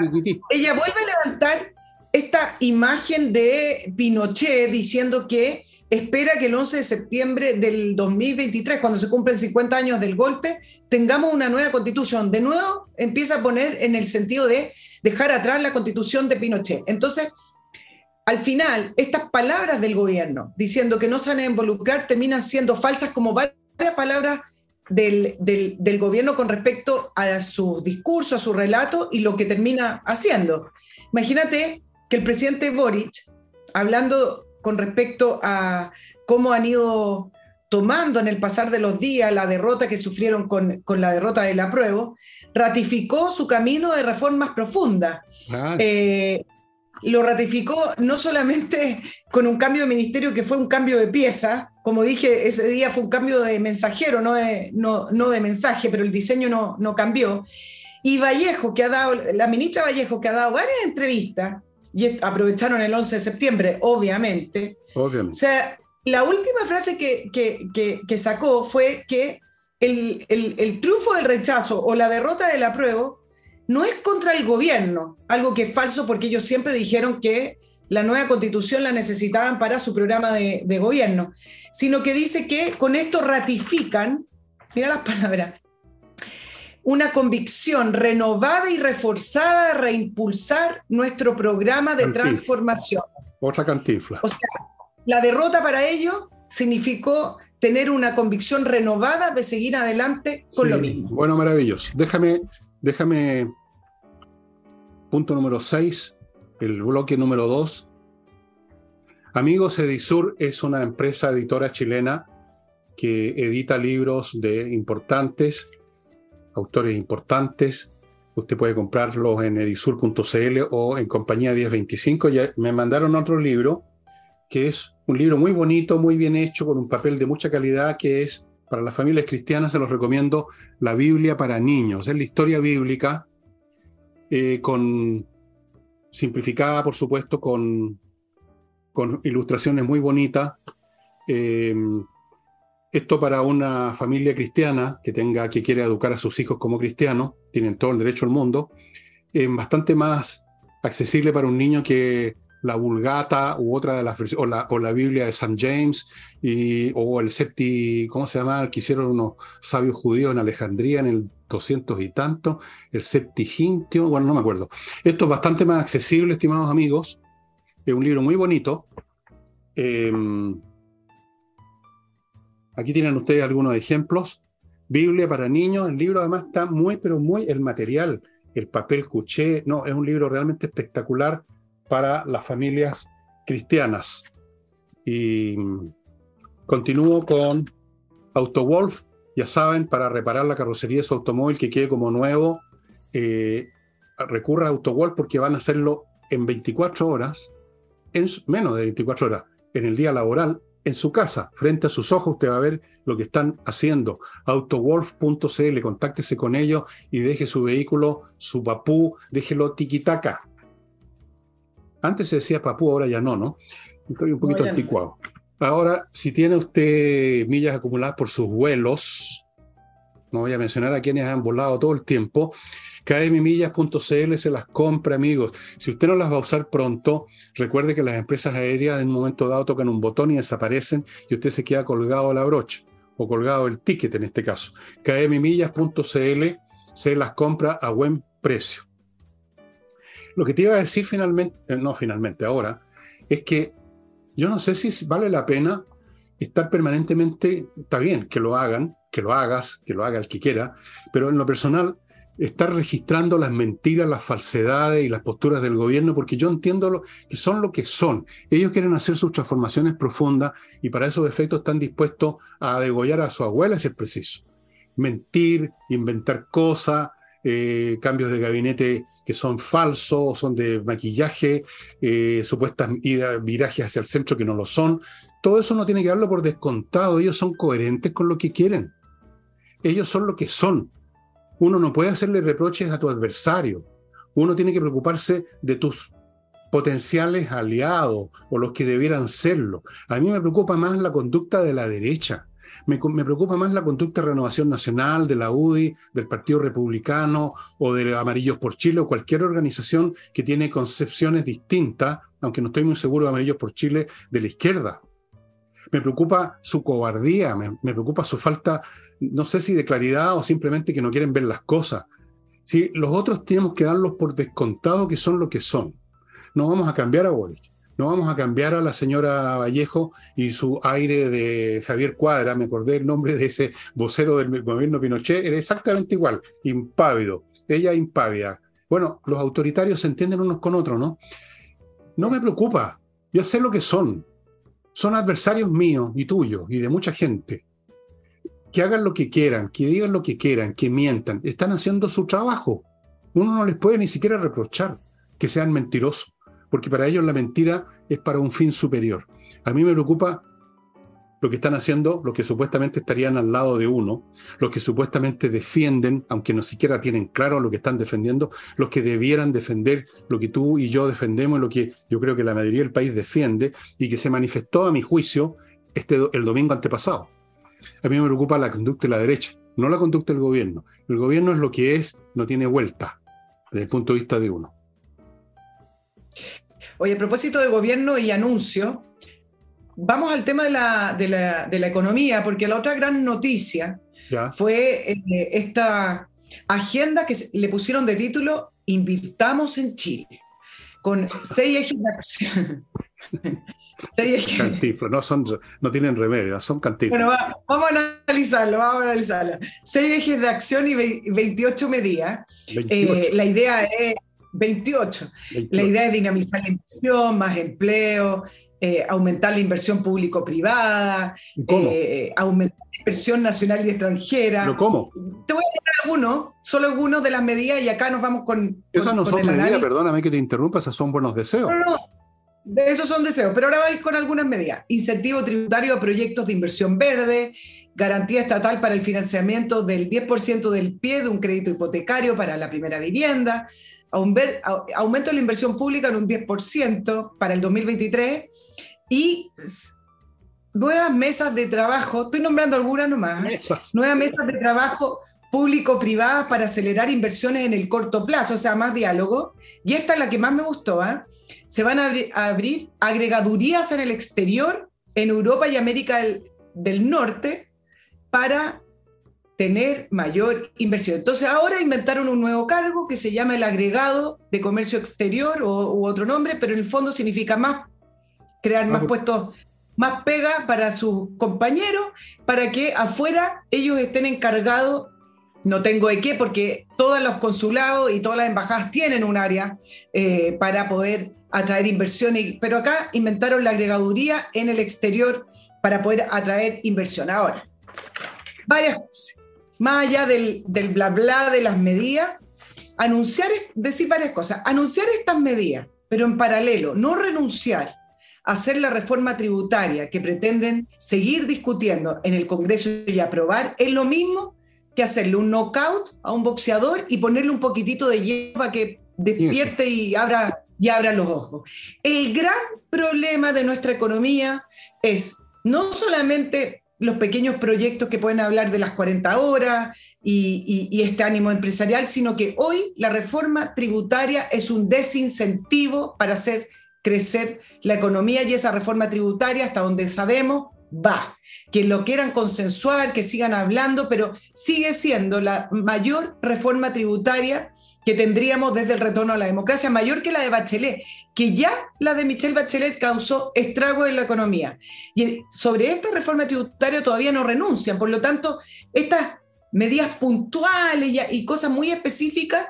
ella vuelve a levantar esta imagen de Pinochet diciendo que espera que el 11 de septiembre del 2023, cuando se cumplen 50 años del golpe, tengamos una nueva constitución. De nuevo, empieza a poner en el sentido de dejar atrás la constitución de Pinochet. Entonces, al final, estas palabras del gobierno diciendo que no se van a involucrar terminan siendo falsas como varias palabras del, del gobierno con respecto a su discurso, a su relato y lo que termina haciendo. Imagínate que el presidente Boric, hablando con respecto a cómo han ido tomando en el pasar de los días la derrota que sufrieron con, la derrota del apruebo, ratificó su camino de reformas profundas. Ah. Eh, lo ratificó no solamente con un cambio de ministerio que fue un cambio de pieza, como dije, ese día fue un cambio de mensajero, no de, no, de mensaje, pero el diseño no, no cambió. Y Vallejo, que ha dado, la ministra Vallejo, que ha dado varias entrevistas, y aprovecharon el 11 de septiembre, obviamente. O sea, la última frase que, que, sacó fue que el, el, triunfo del rechazo o la derrota del apruebo no es contra el gobierno, algo que es falso porque ellos siempre dijeron que la nueva constitución la necesitaban para su programa de, de gobierno, sino que dice que con esto ratifican, mira las palabras, una convicción renovada y reforzada de reimpulsar nuestro programa de transformación. Otra cantinfla. O sea, la derrota para ellos significó tener una convicción renovada de seguir adelante con lo mismo. Bueno, maravilloso. Déjame, déjame, punto número 6, el bloque número 2. Amigos Edisur es una empresa editora chilena que edita libros de importantes autores importantes. Usted puede comprarlos en edisur.cl o en compañía 1025. Ya me mandaron otro libro, que es un libro muy bonito, muy bien hecho, con un papel de mucha calidad, que es para las familias cristianas, se los recomiendo, La Biblia para niños. Es la historia bíblica, eh, con, simplificada, por supuesto, con, con ilustraciones muy bonitas. Eh, esto para una familia cristiana que tenga, que quiere educar a sus hijos como cristianos, tienen todo el derecho al mundo, es bastante más accesible para un niño que la Vulgata u otra de las o la, o la Biblia de San James y, o el Septi, ¿cómo se llama? Que hicieron unos sabios judíos en Alejandría en el 200 y tanto, el Septigintio, bueno, no me acuerdo. Esto es bastante más accesible, estimados amigos. Es un libro muy bonito. Eh, Aquí tienen ustedes algunos ejemplos. Biblia para niños, el libro además está muy, pero muy, el material, el papel cuché, no, es un libro realmente espectacular para las familias cristianas. Y continúo con AutoWolf, ya saben, para reparar la carrocería de su automóvil que quede como nuevo, eh, recurra a AutoWolf porque van a hacerlo en 24 horas, en menos de 24 horas, en el día laboral, en su casa, frente a sus ojos, usted va a ver lo que están haciendo. Autowolf.cl, contáctese con ellos y deje su vehículo, su papú, déjelo tiquitaca. Antes se decía papú, ahora ya no, ¿no? Estoy un poquito anticuado. Ahora, si tiene usted millas acumuladas por sus vuelos, no voy a mencionar a quienes han volado todo el tiempo, kmmillas.cl se las compra, amigos. Si usted no las va a usar pronto, recuerde que las empresas aéreas en un momento dado tocan un botón y desaparecen y usted se queda colgado a la brocha o colgado el ticket en este caso. kmmillas.cl se las compra a buen precio. Lo que te iba a decir finalmente, eh, no finalmente ahora, es que yo no sé si vale la pena estar permanentemente, está bien que lo hagan, que lo hagas, que lo haga el que quiera, pero en lo personal estar registrando las mentiras, las falsedades y las posturas del gobierno, porque yo entiendo lo, que son lo que son. Ellos quieren hacer sus transformaciones profundas y para esos efectos están dispuestos a degollar a su abuela si es preciso. Mentir, inventar cosas, eh, cambios de gabinete que son falsos, son de maquillaje, eh, supuestas virajes hacia el centro que no lo son. Todo eso no tiene que darlo por descontado. Ellos son coherentes con lo que quieren. Ellos son lo que son uno no puede hacerle reproches a tu adversario. Uno tiene que preocuparse de tus potenciales aliados o los que debieran serlo. A mí me preocupa más la conducta de la derecha. Me, preocupa más la conducta de Renovación Nacional, de la UDI, del Partido Republicano o de Amarillos por Chile o cualquier organización que tiene concepciones distintas, aunque no estoy muy seguro de Amarillos por Chile, de la izquierda. Me preocupa su cobardía, me, me preocupa su falta no sé si de claridad o simplemente que no quieren ver las cosas. Si los otros tenemos que darlos por descontado que son lo que son. No vamos a cambiar a Boric, no vamos a cambiar a la señora Vallejo y su aire de Javier Cuadra, me acordé el nombre de ese vocero del gobierno Pinochet, era exactamente igual, impávido, ella impávida. Bueno, los autoritarios se entienden unos con otros, ¿no? No me preocupa, yo sé lo que son. Son adversarios míos y tuyos y de mucha gente que hagan lo que quieran, que digan lo que quieran, que mientan, están haciendo su trabajo. Uno no les puede ni siquiera reprochar que sean mentirosos, porque para ellos la mentira es para un fin superior. A mí me preocupa lo que están haciendo, los que supuestamente estarían al lado de uno, los que supuestamente defienden, aunque no siquiera tienen claro lo que están defendiendo, los que debieran defender lo que tú y yo defendemos, lo que yo creo que la mayoría del país defiende y que se manifestó a mi juicio este, el domingo antepasado. A mí me preocupa la conducta de la derecha, no la conducta del gobierno. El gobierno es lo que es, no tiene vuelta, desde el punto de vista de uno. Oye, a propósito de gobierno y anuncio, vamos al tema de la, economía, porque la otra gran noticia fue eh, esta agenda que le pusieron de título Invirtamos en Chile, con seis ejes de acción. [LAUGHS] Cantiflos, no, son, no tienen remedio, son cantiflos. Bueno, vamos a analizarlo, vamos a analizarlo. Seis ejes de acción y 28 medidas. Eh, la idea es 28. La idea es dinamizar la inversión, más empleo, eh, aumentar la inversión público-privada, eh, aumentar la inversión nacional y extranjera. ¿Lo cómo? Te voy a poner algunos, solo algunos de las medidas y acá nos vamos con. Esas no son medidas, perdóname que te interrumpa, esas son buenos deseos. No, no, de esos son deseos, pero ahora vais con algunas medidas. Incentivo tributario a proyectos de inversión verde, garantía estatal para el financiamiento del 10% del pie de un crédito hipotecario para la primera vivienda, aumento de la inversión pública en un 10% para el 2023 y nuevas mesas de trabajo, estoy nombrando algunas nomás, ¿eh? nuevas mesas de trabajo público-privadas para acelerar inversiones en el corto plazo, o sea, más diálogo. Y esta es la que más me gustó, ¿eh? Se van a, abrir agregadurías en el exterior, en Europa y América del, Norte, para tener mayor inversión. Entonces ahora inventaron un nuevo cargo que se llama el agregado de comercio exterior o, u otro nombre, pero en el fondo significa más, crear más puestos, más pega para sus compañeros, para que afuera ellos estén encargados no tengo de qué, porque todos los consulados y todas las embajadas tienen un área eh, para poder atraer inversión, pero acá inventaron la agregaduría en el exterior para poder atraer inversión. Ahora, varias cosas. Más allá del, del bla bla de las medidas, anunciar, decir varias cosas, anunciar estas medidas, pero en paralelo, no renunciar a hacer la reforma tributaria que pretenden seguir discutiendo en el Congreso y aprobar, es lo mismo que hacerle un knockout a un boxeador y ponerle un poquitito de para que despierte y abra, y abra los ojos. El gran problema de nuestra economía es no solamente los pequeños proyectos que pueden hablar de las 40 horas y, y, este ánimo empresarial, sino que hoy la reforma tributaria es un desincentivo para hacer crecer la economía y esa reforma tributaria, hasta donde sabemos, va. Que lo quieran consensuar, que sigan hablando, pero sigue siendo la mayor reforma tributaria que tendríamos desde el retorno a la democracia, mayor que la de Bachelet, que ya la de Michelle Bachelet causó estragos en la economía. Y sobre esta reforma tributaria todavía no renuncian, por lo tanto, estas medidas puntuales y, cosas muy específicas,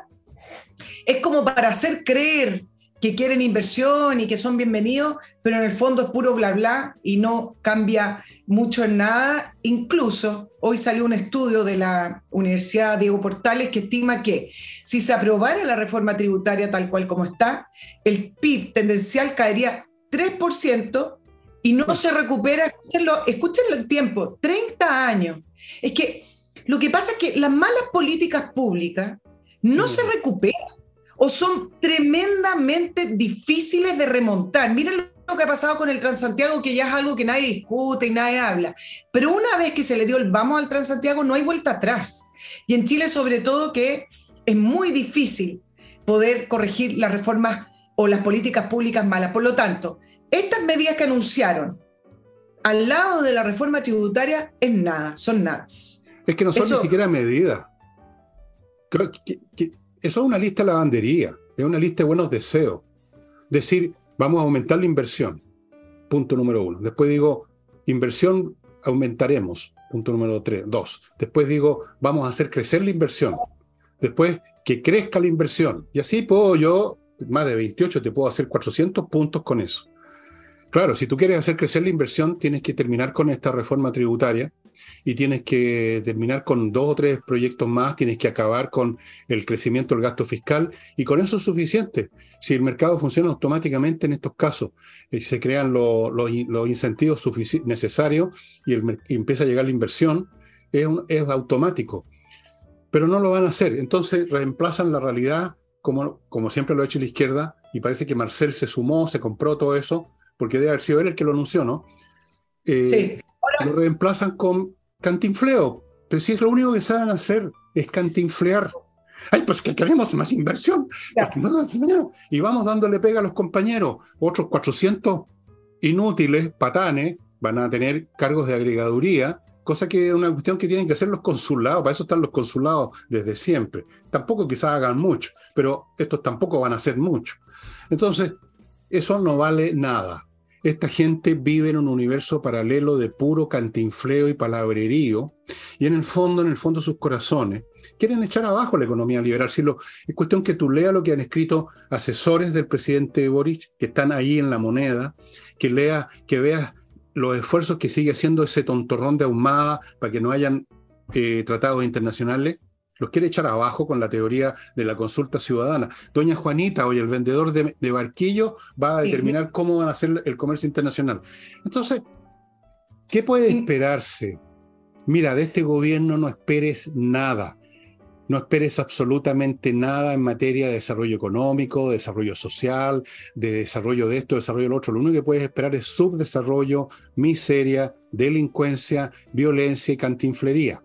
es como para hacer creer que quieren inversión y que son bienvenidos, pero en el fondo es puro bla bla y no cambia mucho en nada. Incluso hoy salió un estudio de la Universidad Diego Portales que estima que si se aprobara la reforma tributaria tal cual como está, el PIB tendencial caería 3% y no se recupera, escúchenlo, escúchenlo el tiempo, 30 años. Es que lo que pasa es que las malas políticas públicas no se recuperan o son tremendamente difíciles de remontar. Miren lo que ha pasado con el Transantiago, que ya es algo que nadie discute y nadie habla. Pero una vez que se le dio el vamos al Transantiago, no hay vuelta atrás. Y en Chile, sobre todo, que es muy difícil poder corregir las reformas o las políticas públicas malas. Por lo tanto, estas medidas que anunciaron al lado de la reforma tributaria es nada, son nuts. Es que no son ni siquiera medidas. Eso es una lista de lavandería, es una lista de buenos deseos. Decir, vamos a aumentar la inversión, punto número uno. Después digo, inversión aumentaremos, punto número tres, dos. Después digo, vamos a hacer crecer la inversión. Después, que crezca la inversión. Y así puedo yo, más de 28, te puedo hacer 400 puntos con eso. Claro, si tú quieres hacer crecer la inversión, tienes que terminar con esta reforma tributaria y tienes que terminar con dos o tres proyectos más, tienes que acabar con el crecimiento del gasto fiscal y con eso es suficiente. Si el mercado funciona automáticamente en estos casos, eh, se crean los incentivos necesarios y, empieza a llegar la inversión, es, es automático. Pero no lo van a hacer. Entonces reemplazan la realidad como, como siempre lo ha hecho la izquierda y parece que Marcel se sumó, se compró todo eso porque debe haber sido él el que lo anunció, ¿no? Eh, sí. Lo reemplazan con cantinfleo. Pero si es lo único que saben hacer, es cantinflear. Ay, pues que queremos más inversión. Y vamos dándole pega a los compañeros. Otros 400 inútiles, patanes, van a tener cargos de agregaduría, cosa que es una cuestión que tienen que hacer los consulados. Para eso están los consulados desde siempre. Tampoco quizás hagan mucho, pero estos tampoco van a hacer mucho. Entonces, eso no vale nada. Esta gente vive en un universo paralelo de puro cantinfleo y palabrerío, y en el fondo, en el fondo sus corazones, quieren echar abajo la economía liberal. Si lo, es cuestión que tú leas lo que han escrito asesores del presidente Boric, que están ahí en la moneda, que lea, que veas los esfuerzos que sigue haciendo ese tontorrón de ahumada para que no hayan eh, tratados internacionales los quiere echar abajo con la teoría de la consulta ciudadana. Doña Juanita, hoy el vendedor de, barquillo va a determinar cómo van a hacer el comercio internacional. Entonces, ¿qué puede esperarse? Mira, de este gobierno no esperes nada. No esperes absolutamente nada en materia de desarrollo económico, de desarrollo social, de desarrollo de esto, de desarrollo de lo otro. Lo único que puedes esperar es subdesarrollo, miseria, delincuencia, violencia y cantinflería.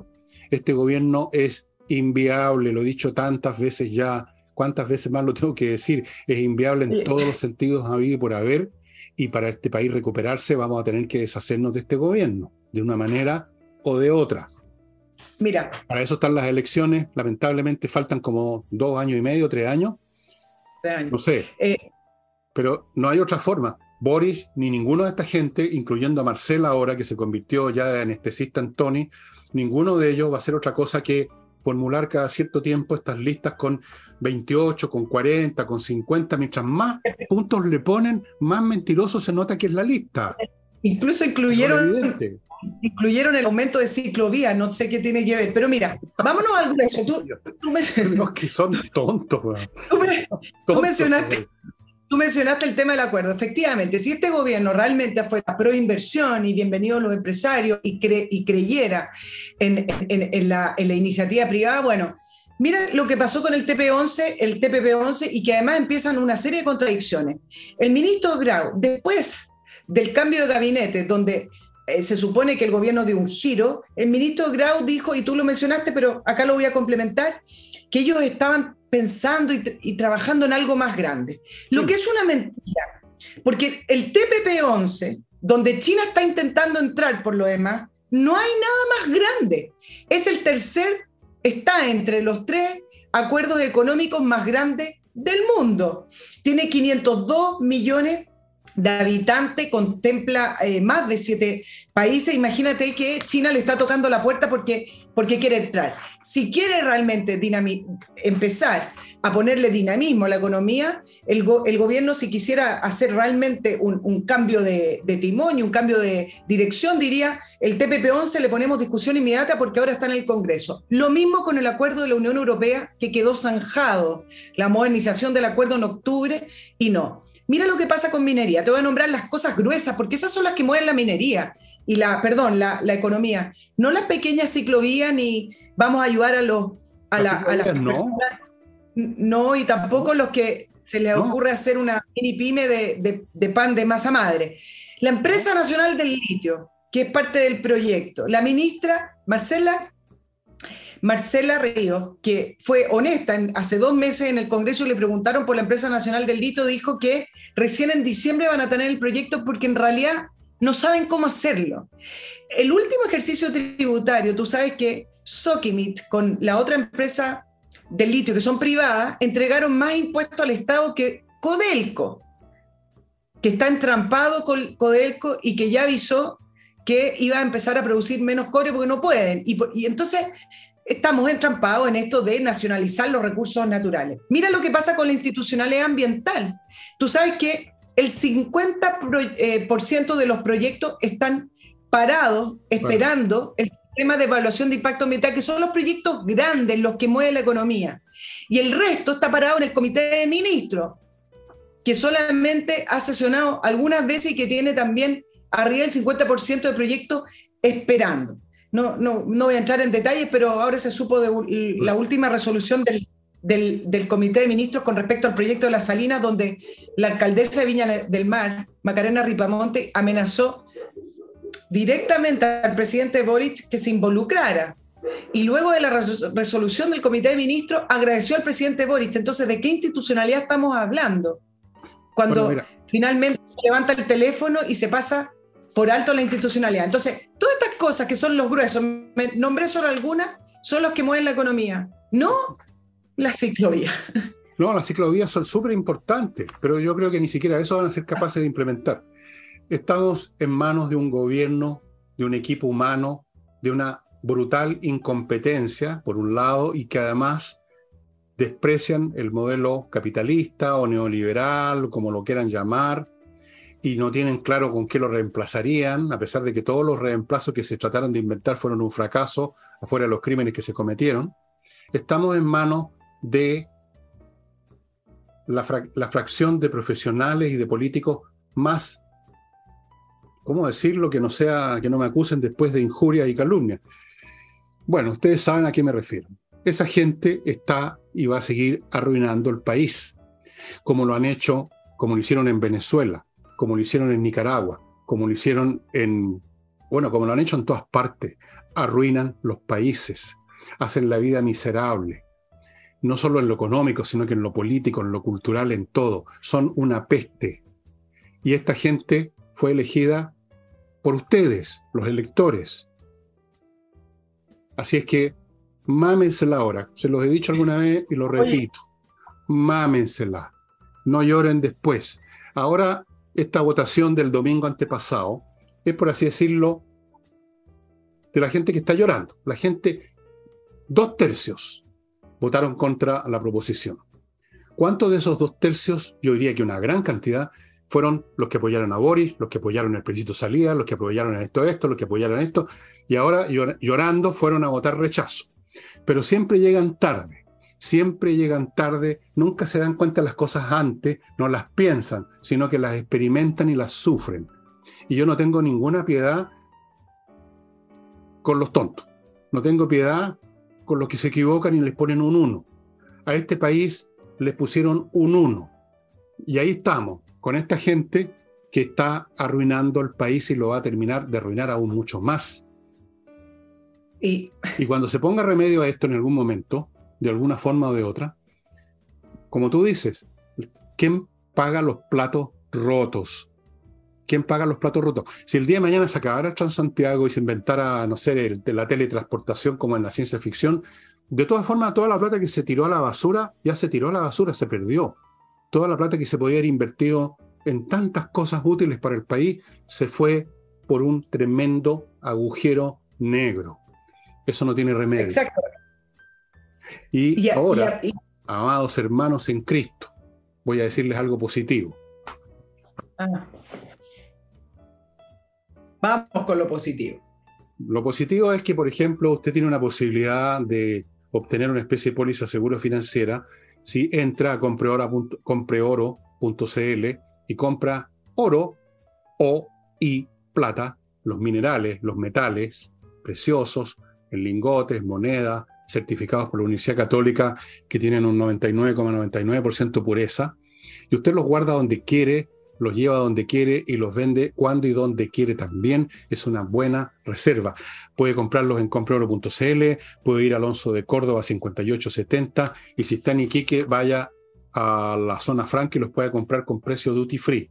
Este gobierno es inviable, lo he dicho tantas veces ya, cuántas veces más lo tengo que decir, es inviable en todos los sentidos habido y por haber, y para este país recuperarse vamos a tener que deshacernos de este gobierno, de una manera o de otra. Mira. Para eso están las elecciones, lamentablemente faltan como dos años y medio, tres años. No sé. Eh, pero no hay otra forma. Boris ni ninguno de esta gente, incluyendo a Marcela ahora, que se convirtió ya de anestesista en Tony, ninguno de ellos va a hacer otra cosa que formular cada cierto tiempo estas listas con 28, con 40, con 50, mientras más [LAUGHS] puntos le ponen, más mentiroso se nota que es la lista. Incluso incluyeron, incluyeron el aumento de ciclovía, no sé qué tiene que ver, pero mira, vámonos al grueso. Tú, [LAUGHS] Los que son tontos. [LAUGHS] tú mencionaste, Tú mencionaste el tema del acuerdo. Efectivamente, si este gobierno realmente fuera pro inversión y bienvenidos los empresarios y, y creyera en, la, iniciativa privada, bueno, mira lo que pasó con el TP11, el TPP-11 y que además empiezan una serie de contradicciones. El ministro Grau, después del cambio de gabinete, donde eh, se supone que el gobierno dio un giro, el ministro Grau dijo, y tú lo mencionaste, pero acá lo voy a complementar, que ellos estaban pensando y, trabajando en algo más grande. Lo que es una mentira, porque el TPP-11, donde China está intentando entrar por lo demás, no hay nada más grande. Es el tercer, está entre los tres acuerdos económicos más grandes del mundo. Tiene 502 millones de habitante contempla eh, más de siete países. Imagínate que China le está tocando la puerta porque, porque quiere entrar. Si quiere realmente empezar a ponerle dinamismo a la economía, el, gobierno si quisiera hacer realmente un, cambio de, de, timón y un cambio de dirección, diría, el TPP-11 le ponemos discusión inmediata porque ahora está en el Congreso. Lo mismo con el acuerdo de la Unión Europea que quedó zanjado, la modernización del acuerdo en octubre y no. Mira lo que pasa con minería. Te voy a nombrar las cosas gruesas, porque esas son las que mueven la minería y la, perdón, la, economía. No las pequeñas ciclovías ni vamos a ayudar a los a, las personas. No, y tampoco los que se les ocurre hacer una mini pyme de, de pan de masa madre. La empresa nacional del litio, que es parte del proyecto, la ministra Marcela Marcela Ríos, que fue honesta, hace dos meses en el Congreso le preguntaron por la empresa nacional del Lito, dijo que recién en diciembre van a tener el proyecto porque en realidad no saben cómo hacerlo. El último ejercicio tributario, tú sabes que Sokimit con la otra empresa del litio, que son privadas, entregaron más impuestos al Estado que Codelco, que está entrampado con Codelco y que ya avisó que iba a empezar a producir menos cobre porque no pueden. Y, y entonces estamos entrampados en esto de nacionalizar los recursos naturales. Mira lo que pasa con la institucionalidad ambiental. Tú sabes que el 50% eh, de los proyectos están parados esperando el sistema de evaluación de impacto ambiental, que son los proyectos grandes, los que mueven la economía. Y el resto está parado en el comité de ministros, que solamente ha sesionado algunas veces y que tiene también arriba el 50% de proyectos esperando no, no, no voy a entrar en detalles, pero ahora se supo de la última resolución del, del, Comité de Ministros con respecto al proyecto de las Salinas, donde la alcaldesa de Viña del Mar, Macarena Ripamonte, amenazó directamente al presidente Boric que se involucrara. Y luego de la resolución del Comité de Ministros, agradeció al presidente Boric. Entonces, ¿de qué institucionalidad estamos hablando? Cuando finalmente se levanta el teléfono y se pasa por alto la institucionalidad. Entonces, todas estas cosas que son los gruesos, me nombré solo algunas, son los que mueven la economía, no la ciclovía. No, las ciclovías son súper importantes, pero yo creo que ni siquiera eso van a ser capaces de implementar. Estamos en manos de un gobierno, de un equipo humano, de una brutal incompetencia, por un lado, y que además desprecian el modelo capitalista o neoliberal, como lo quieran llamar, y no tienen claro con qué lo reemplazarían, a pesar de que todos los reemplazos que se trataron de inventar fueron un fracaso, afuera de los crímenes que se cometieron, estamos en manos de la, fracción de profesionales y de políticos más, ¿cómo decirlo? Que no sea, que no me acusen después de injuria y calumnia. Bueno, ustedes saben a qué me refiero. Esa gente está y va a seguir arruinando el país, como lo han hecho, como lo hicieron en Venezuela, como lo hicieron en Nicaragua, como lo hicieron en, bueno, como lo han hecho en todas partes, arruinan los países, hacen la vida miserable, no solo en lo económico, sino que en lo político, en lo cultural, en todo. Son una peste. Y esta gente fue elegida por ustedes, los electores. Así es que mámensela ahora. Se los he dicho alguna vez y lo repito. Mámensela. No lloren después. Ahora esta votación del domingo antepasado es, por así decirlo, de la gente que está llorando. La gente, dos tercios votaron contra la proposición. ¿Cuántos de esos dos tercios? Yo diría que una gran cantidad fueron los que apoyaron a Boris, los que apoyaron el plebiscito salida, los que apoyaron a esto, esto, los que apoyaron esto, y ahora llorando fueron a votar rechazo. Pero siempre llegan tarde siempre llegan tarde, nunca se dan cuenta de las cosas antes, no las piensan, sino que las experimentan y las sufren. Y yo no tengo ninguna piedad con los tontos, no tengo piedad con los que se equivocan y les ponen un uno. A este país les pusieron un uno. Y ahí estamos, con esta gente que está arruinando el país y lo va a terminar de arruinar aún mucho más. Y, y cuando se ponga remedio a esto en algún momento, de alguna forma o de otra. Como tú dices, ¿quién paga los platos rotos? ¿Quién paga los platos rotos? Si el día de mañana se acabara el Transantiago y se inventara, no sé, la teletransportación como en la ciencia ficción, de todas formas, toda la plata que se tiró a la basura, ya se tiró a la basura, se perdió. Toda la plata que se podía haber invertido en tantas cosas útiles para el país, se fue por un tremendo agujero negro. Eso no tiene remedio. Exacto. Y, ahora, amados hermanos en Cristo, voy a decirles algo positivo. Ah. Vamos con lo positivo. Lo positivo es que, por ejemplo, usted tiene una posibilidad de obtener una especie de póliza seguro financiera si entra a compreoro.cl y compra oro o y plata, los minerales, los metales preciosos, en lingotes, monedas, certificados por la Universidad Católica que tienen un 99,99% pureza, y usted los guarda donde quiere, los lleva donde quiere y los vende cuando y donde quiere también. Es una buena reserva. Puede comprarlos en compreoro.cl, puede ir a Alonso de Córdoba 5870 y si está en Iquique, vaya a la zona franca y los puede comprar con precio duty free.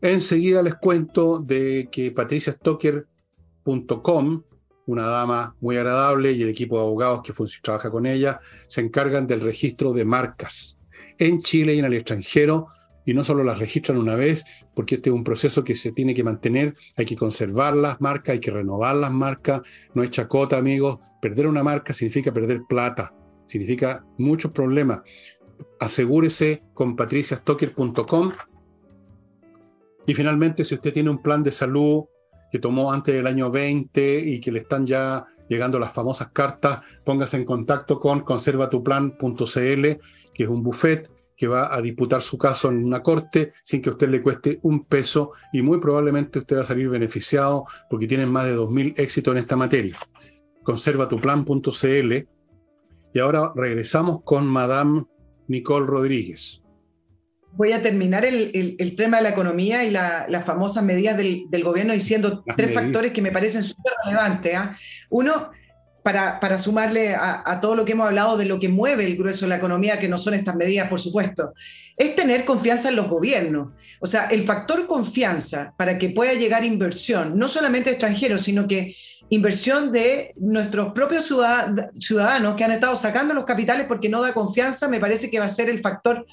Enseguida les cuento de que patriciastocker.com, una dama muy agradable y el equipo de abogados que trabaja con ella, se encargan del registro de marcas en Chile y en el extranjero y no solo las registran una vez, porque este es un proceso que se tiene que mantener, hay que conservar las marcas, hay que renovar las marcas, no es chacota, amigos. Perder una marca significa perder plata, significa muchos problemas. Asegúrese con patriciastocker.com. Y finalmente, si usted tiene un plan de salud que tomó antes del año 20 y que le están ya llegando las famosas cartas, póngase en contacto con conservatuplan.cl, que es un buffet que va a disputar su caso en una corte sin que a usted le cueste un peso y muy probablemente usted va a salir beneficiado porque tienen más de 2.000 éxitos en esta materia. Conservatuplan.cl y ahora regresamos con Madame Nicole Rodríguez. Voy a terminar el, tema de la economía y las famosas medidas del, gobierno diciendo tres factores que me parecen súper relevantes. ¿ah? Uno, para, sumarle a, todo lo que hemos hablado de lo que mueve el grueso de la economía, que no son estas medidas, por supuesto, es tener confianza en los gobiernos. O sea, el factor confianza para que pueda llegar inversión, no solamente extranjeros, sino que inversión de nuestros propios ciudadanos que han estado sacando los capitales porque no da confianza, me parece que va a ser el factor,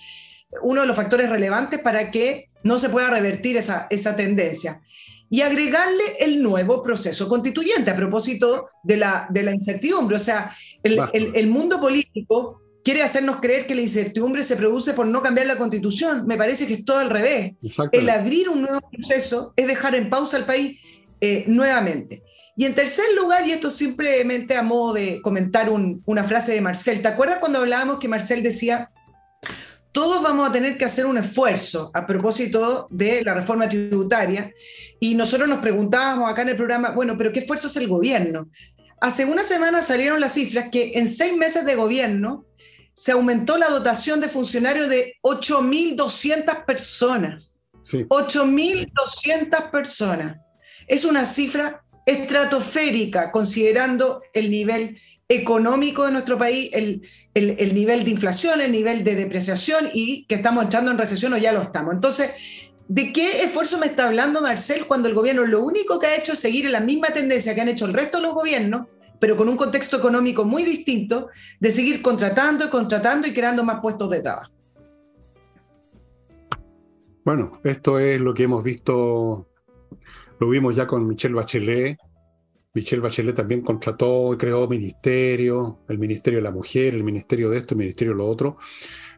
uno de los factores relevantes para que no se pueda revertir esa, esa tendencia y agregarle el nuevo proceso constituyente a propósito de la, de la incertidumbre. O sea, el, el, mundo político quiere hacernos creer que la incertidumbre se produce por no cambiar la constitución. Me parece que es todo al revés. El abrir un nuevo proceso es dejar en pausa al país eh, nuevamente. Y en tercer lugar, y esto simplemente a modo de comentar una frase de Marcel, ¿te acuerdas cuando hablábamos que Marcel decía todos vamos a tener que hacer un esfuerzo a propósito de la reforma tributaria y nosotros nos preguntábamos acá en el programa, bueno, pero ¿qué esfuerzo hace el gobierno? Hace una semana salieron las cifras que en seis meses de gobierno se aumentó la dotación de funcionarios de 8.200 personas. 8.200 personas. Es una cifra estratosférica considerando el nivel económico de nuestro país, el, el, nivel de inflación, el nivel de depreciación y que estamos entrando en recesión o ya lo estamos. Entonces, ¿de qué esfuerzo me está hablando Marcel cuando el gobierno lo único que ha hecho es seguir en la misma tendencia que han hecho el resto de los gobiernos, pero con un contexto económico muy distinto, de seguir contratando y contratando y creando más puestos de trabajo? Bueno, esto es lo que hemos visto, lo vimos ya con Michelle Bachelet, Michelle Bachelet también contrató y creó ministerios, el Ministerio de la Mujer, el Ministerio de esto, el Ministerio de lo otro.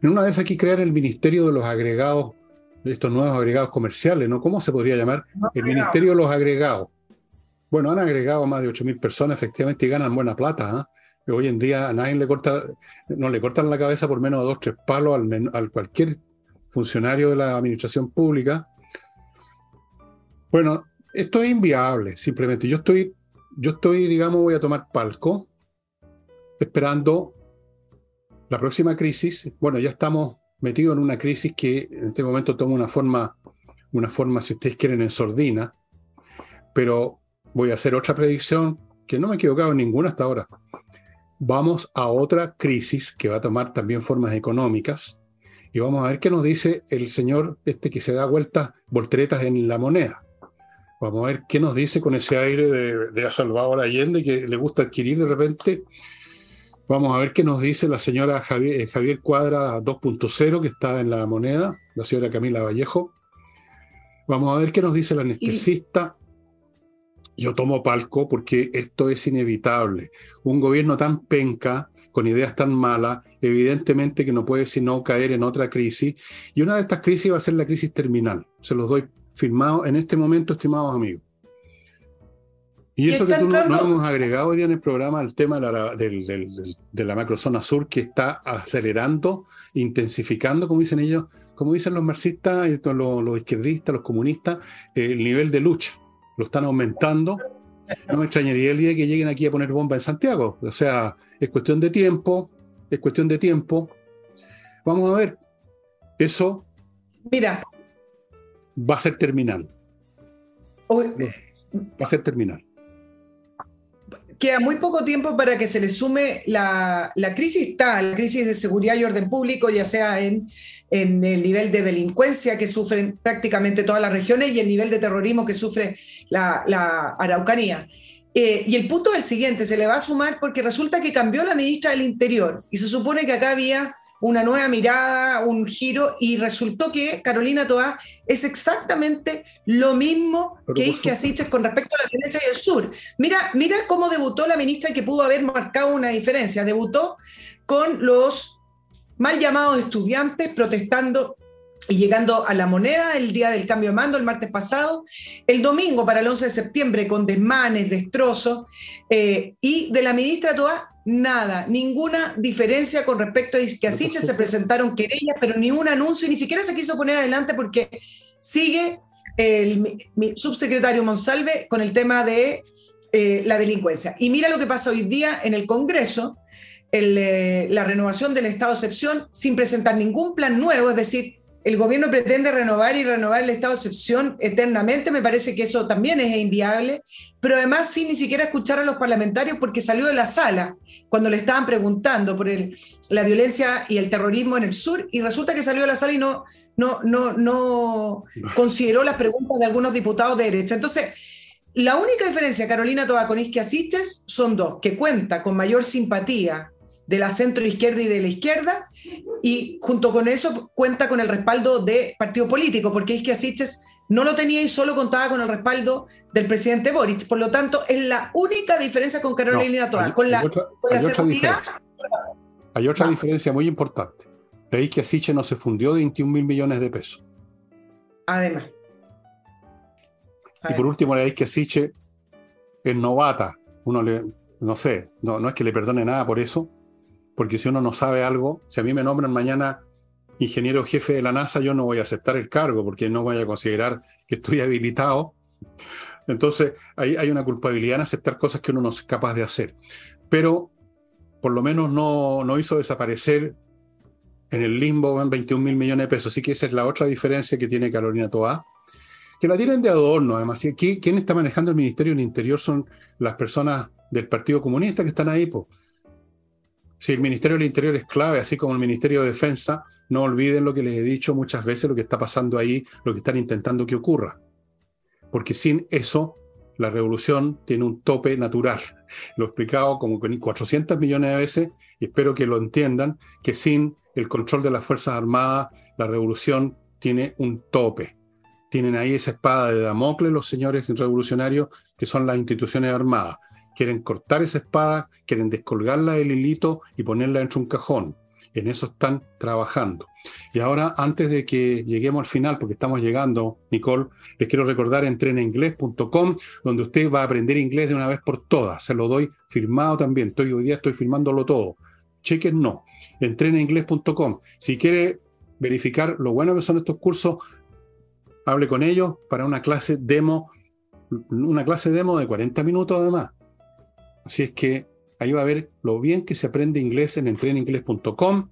En una vez aquí crear el Ministerio de los Agregados, estos nuevos agregados comerciales, ¿no? ¿Cómo se podría llamar? El Ministerio de los Agregados. Bueno, han agregado más de 8.000 personas, efectivamente, y ganan buena plata. ¿ah? Hoy en día a nadie le corta, no le cortan la cabeza por menos de dos, tres palos al, al cualquier funcionario de la administración pública. Bueno, esto es inviable, simplemente. Yo estoy yo estoy, digamos, voy a tomar palco, esperando la próxima crisis. Bueno, ya estamos metidos en una crisis que en este momento toma una forma, una forma, si ustedes quieren, en sordina, pero voy a hacer otra predicción que no me he equivocado en ninguna hasta ahora. Vamos a otra crisis que va a tomar también formas económicas y vamos a ver qué nos dice el señor este que se da vueltas, volteretas en la moneda. Vamos a ver qué nos dice con ese aire de, de Salvador Allende que le gusta adquirir de repente. Vamos a ver qué nos dice la señora Javier, eh, Javier Cuadra 2.0 que está en la moneda, la señora Camila Vallejo. Vamos a ver qué nos dice el anestesista. Yo tomo palco porque esto es inevitable. Un gobierno tan penca, con ideas tan malas, evidentemente que no puede sino caer en otra crisis. Y una de estas crisis va a ser la crisis terminal. Se los doy firmado en este momento, estimados amigos. Y eso que tú no, hemos agregado hoy día en el programa el tema de la, de la macrozona sur que está acelerando, intensificando, como dicen ellos, como dicen los marxistas, los, los izquierdistas, los comunistas, el nivel de lucha. Lo están aumentando. No me extrañaría el día que lleguen aquí a poner bomba en Santiago. O sea, es cuestión de tiempo, es cuestión de tiempo. Vamos a ver. Eso. Mira. Va a ser terminal. Va a ser terminal queda muy poco tiempo para que se le sume la, crisis tal, la crisis de seguridad y orden público, ya sea en, en, el nivel de delincuencia que sufren prácticamente todas las regiones y el nivel de terrorismo que sufre la, Araucanía. Eh, y el punto es el siguiente, se le va a sumar porque resulta que cambió la ministra del Interior y se supone que acá había una nueva mirada, un giro, y resultó que Carolina Toá es exactamente lo mismo que Isque Asiches con respecto a la violencia del sur. Mira, mira cómo debutó la ministra que pudo haber marcado una diferencia. Debutó con los mal llamados estudiantes protestando y llegando a la moneda el día del cambio de mando, el martes pasado, el domingo para el 11 de septiembre con desmanes, destrozos, eh, y de la ministra Toá nada, ninguna diferencia con respecto a que así se presentaron querellas, pero ni un anuncio, y ni siquiera se quiso poner adelante porque sigue el subsecretario Monsalve con el tema de eh, la delincuencia. Y mira lo que pasa hoy día en el Congreso, eh, la renovación del estado de excepción sin presentar ningún plan nuevo, es decir, el gobierno pretende renovar y renovar el estado de excepción eternamente, me parece que eso también es inviable, pero además sin ni siquiera escuchar a los parlamentarios porque salió de la sala cuando le estaban preguntando por la violencia y el terrorismo en el sur y resulta que salió de la sala y no, no, no, no consideró las preguntas de algunos diputados de derecha. Entonces, la única diferencia, Carolina Toa con Isquia Siches, son dos, que cuenta con mayor simpatía de la centro izquierda y de la izquierda, y junto con eso cuenta con el respaldo de partido político, porque es que Asiches no lo tenía y solo contaba con el respaldo del presidente Boric. Por lo tanto, es la única diferencia con Carolina no, Con la, otra, hay otra diferencia. Hay otra diferencia muy importante. Veis que Asiche no se fundió de 21 mil millones de pesos. Además. Y por último, veis que Asiche es novata. Uno le, no sé, no, no es que le perdone nada por eso, porque si uno no sabe algo, si a mí me nombran mañana ingeniero jefe de la NASA, yo no voy a aceptar el cargo porque no voy a considerar que estoy [LAUGHS] habilitado. Entonces, hay, una culpabilidad en aceptar cosas que uno no es capaz de hacer. Pero por lo menos no, no hizo desaparecer en el limbo en 21 mil millones de pesos. Así que esa es la otra diferencia que tiene Carolina Toá, que la tienen de adorno. Además, ¿quién está manejando el Ministerio del Interior? Son las personas del Partido Comunista que están ahí. Pues. Si el Ministerio del Interior es clave, así como el Ministerio de Defensa, no olviden lo que les he dicho muchas veces, lo que está pasando ahí, lo que están intentando que ocurra. Porque sin eso, la revolución tiene un tope natural. Lo he explicado como 400 millones de veces y espero que lo entiendan, que sin el control de las Fuerzas Armadas, la revolución tiene un tope. Tienen ahí esa espada de Damocles los señores revolucionarios, que son las instituciones armadas quieren cortar esa espada, quieren descolgarla del hilito y ponerla dentro de un cajón. En eso están trabajando. Y ahora, antes de que lleguemos al final, porque estamos llegando, Nicole, les quiero recordar entrenainglés.com, donde usted va a aprender inglés de una vez por todas. Se lo doy firmado también. Estoy, hoy día estoy firmándolo todo. Chequen no. Entrenainglés.com. Si quiere verificar lo bueno que son estos cursos, hable con ellos para una clase demo, una clase demo de 40 minutos además. Así es que ahí va a ver lo bien que se aprende inglés en entreninglés.com.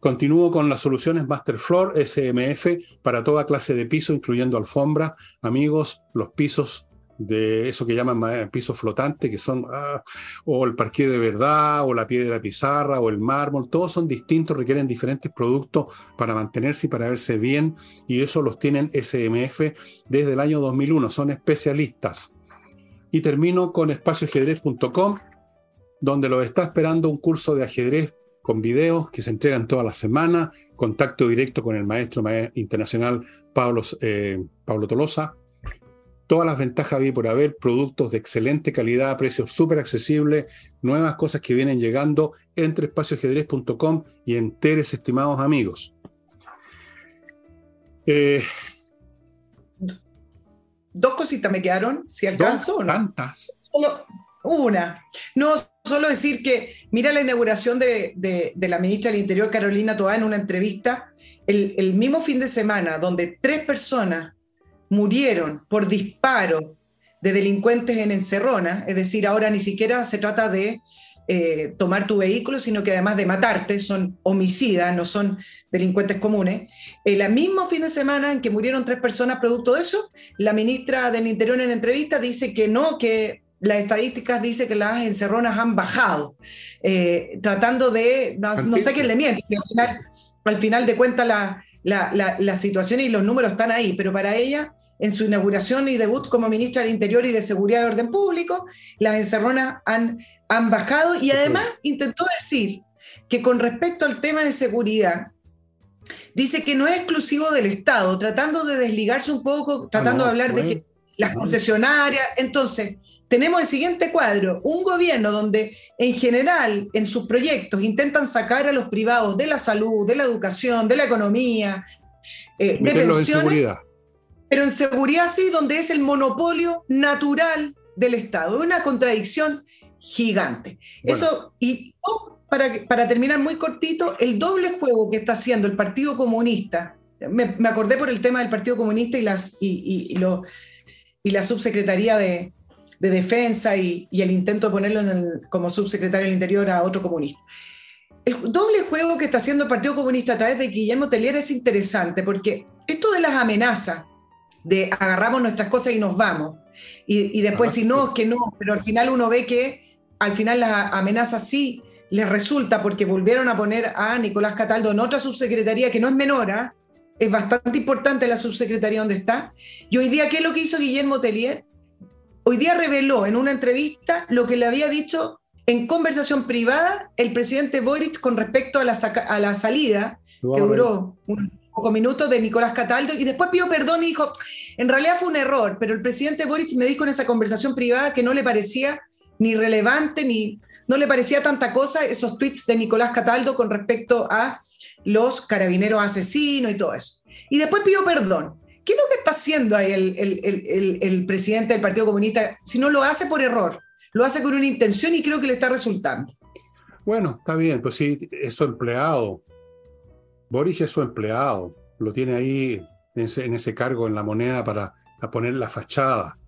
Continúo con las soluciones Masterfloor SMF para toda clase de piso, incluyendo alfombra. Amigos, los pisos de eso que llaman piso flotante, que son ah, o el parqué de verdad, o la piedra pizarra, o el mármol, todos son distintos, requieren diferentes productos para mantenerse y para verse bien, y eso los tienen SMF desde el año 2001, son especialistas. Y termino con espacioajedrez.com, donde lo está esperando un curso de ajedrez con videos que se entregan toda la semana, contacto directo con el maestro, internacional Pablo, eh, Pablo Tolosa. Todas las ventajas vi por haber, productos de excelente calidad, precios súper accesibles, nuevas cosas que vienen llegando entre espacioajedrez.com y en Teres, estimados amigos. Eh, Dos cositas me quedaron, si alcanzo no. ¿Tantas? una. No, solo decir que, mira la inauguración de, la ministra del Interior, Carolina Toá, en una entrevista, el, mismo fin de semana, donde tres personas murieron por disparo de delincuentes en Encerrona, es decir, ahora ni siquiera se trata de eh, tomar tu vehículo, sino que además de matarte, son homicidas, no son delincuentes comunes. El mismo fin de semana en que murieron tres personas producto de eso, la ministra del Interior en entrevista dice que no, que las estadísticas dicen que las encerronas han bajado, eh, tratando de, no, sé quién le miente, al final, al final de cuentas la, la, la situación y los números están ahí, pero para ella en su inauguración y debut como ministra del Interior y de Seguridad y Orden Público, las encerronas han, han bajado y además intentó decir que con respecto al tema de seguridad, dice que no es exclusivo del Estado, tratando de desligarse un poco, tratando de hablar de que las concesionarias, entonces, tenemos el siguiente cuadro, un gobierno donde en general en sus proyectos intentan sacar a los privados de la salud, de la educación, de la economía, eh, de pensiones, pero en seguridad sí, donde es el monopolio natural del Estado. Una contradicción gigante. Eso, y para, para terminar muy cortito, el doble juego que está haciendo el Partido Comunista, me, acordé por el tema del Partido Comunista y, las, y, lo, y la subsecretaría de, Defensa y, el intento de ponerlo como subsecretario del Interior a otro comunista. El doble juego que está haciendo el Partido Comunista a través de Guillermo Tellier es interesante porque esto de las amenazas de agarramos nuestras cosas y nos vamos. Y, después, si no, que no, pero al final uno ve que al final las amenazas sí les resulta porque volvieron a poner a Nicolás Cataldo en otra subsecretaría que no es menor, ¿ah? es bastante importante la subsecretaría donde está. Y hoy día, ¿qué es lo que hizo Guillermo Tellier? Hoy día reveló en una entrevista lo que le había dicho en conversación privada el presidente Boric con respecto a la, a la salida, que duró un, pocos minutos de Nicolás Cataldo y después pidió perdón y dijo, en realidad fue un error, pero el presidente Boric me dijo en esa conversación privada que no le parecía ni relevante ni no le parecía tanta cosa esos tweets de Nicolás Cataldo con respecto a los carabineros asesinos y todo eso. Y después pidió perdón. ¿Qué es lo que está haciendo ahí el, el presidente del Partido Comunista si no lo hace por error? Lo hace con una intención y creo que le está resultando. Bueno, está bien, pues sí, es su empleado, Boris es su empleado, lo tiene ahí en ese, cargo en la moneda para poner la fachada.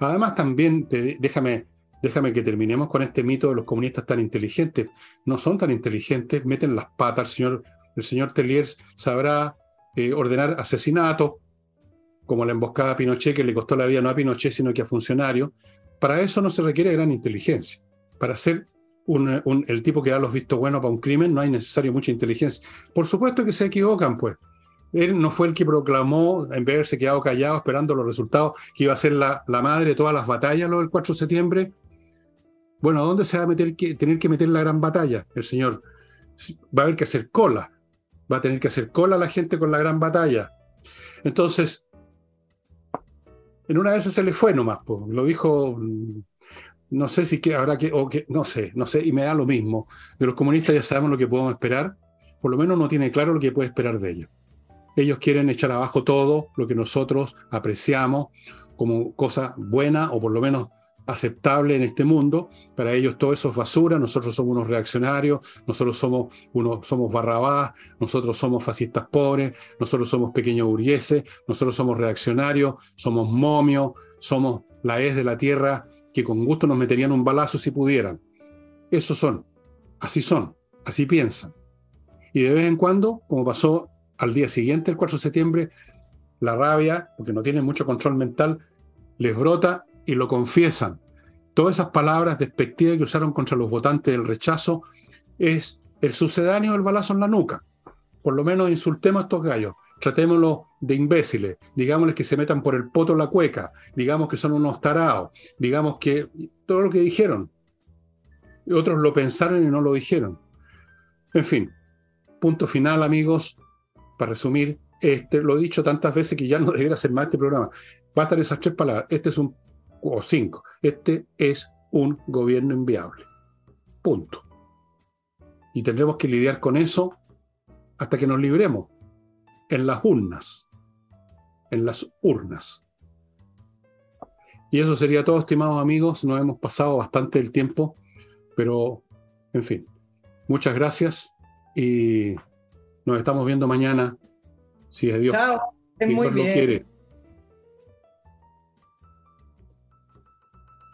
Además, también, déjame, déjame que terminemos con este mito de los comunistas tan inteligentes. No son tan inteligentes, meten las patas. El señor, el señor sabrá eh, ordenar asesinatos, como la emboscada a Pinochet, que le costó la vida no a Pinochet, sino que a funcionarios. Para eso no se requiere gran inteligencia. Para el tipo que da los vistos buenos para un crimen, no hay necesario mucha inteligencia. Por supuesto que se equivocan, pues. Él no fue el que proclamó, en vez de haberse quedado callado esperando los resultados, que iba a ser la, madre de todas las batallas lo del 4 de septiembre. Bueno, ¿a dónde se va a meter que, tener que meter la gran batalla? El señor va a haber que hacer cola. Va a tener que hacer cola la gente con la gran batalla. Entonces, en una vez se le fue nomás, pues. lo dijo no sé si que habrá que, o que, no sé, no sé, y me da lo mismo. De los comunistas ya sabemos lo que podemos esperar, por lo menos no tiene claro lo que puede esperar de ellos. Ellos quieren echar abajo todo lo que nosotros apreciamos como cosa buena o por lo menos aceptable en este mundo. Para ellos todo eso es basura, nosotros somos unos reaccionarios, nosotros somos, unos, somos barrabás, nosotros somos fascistas pobres, nosotros somos pequeños burgueses, nosotros somos reaccionarios, somos momios, somos la es de la tierra que con gusto nos meterían un balazo si pudieran. Esos son, así son, así piensan. Y de vez en cuando, como pasó al día siguiente, el 4 de septiembre, la rabia, porque no tienen mucho control mental, les brota y lo confiesan. Todas esas palabras despectivas que usaron contra los votantes del rechazo es el sucedáneo del balazo en la nuca. Por lo menos insultemos a estos gallos tratémoslo de imbéciles, digámosles que se metan por el poto la cueca, digamos que son unos tarados, digamos que todo lo que dijeron. Otros lo pensaron y no lo dijeron. En fin, punto final, amigos. para resumir, este, lo he dicho tantas veces que ya no [LAUGHS] debería hacer más este programa. Bastan esas tres palabras. Este es un, o cinco, este es un gobierno inviable. Punto. Y tendremos que lidiar con eso hasta que nos libremos en las urnas. En las urnas. Y eso sería todo, estimados amigos. Nos hemos pasado bastante el tiempo, pero, en fin, muchas gracias y nos estamos viendo mañana, si es Dios. Chao, es muy bien. quiere.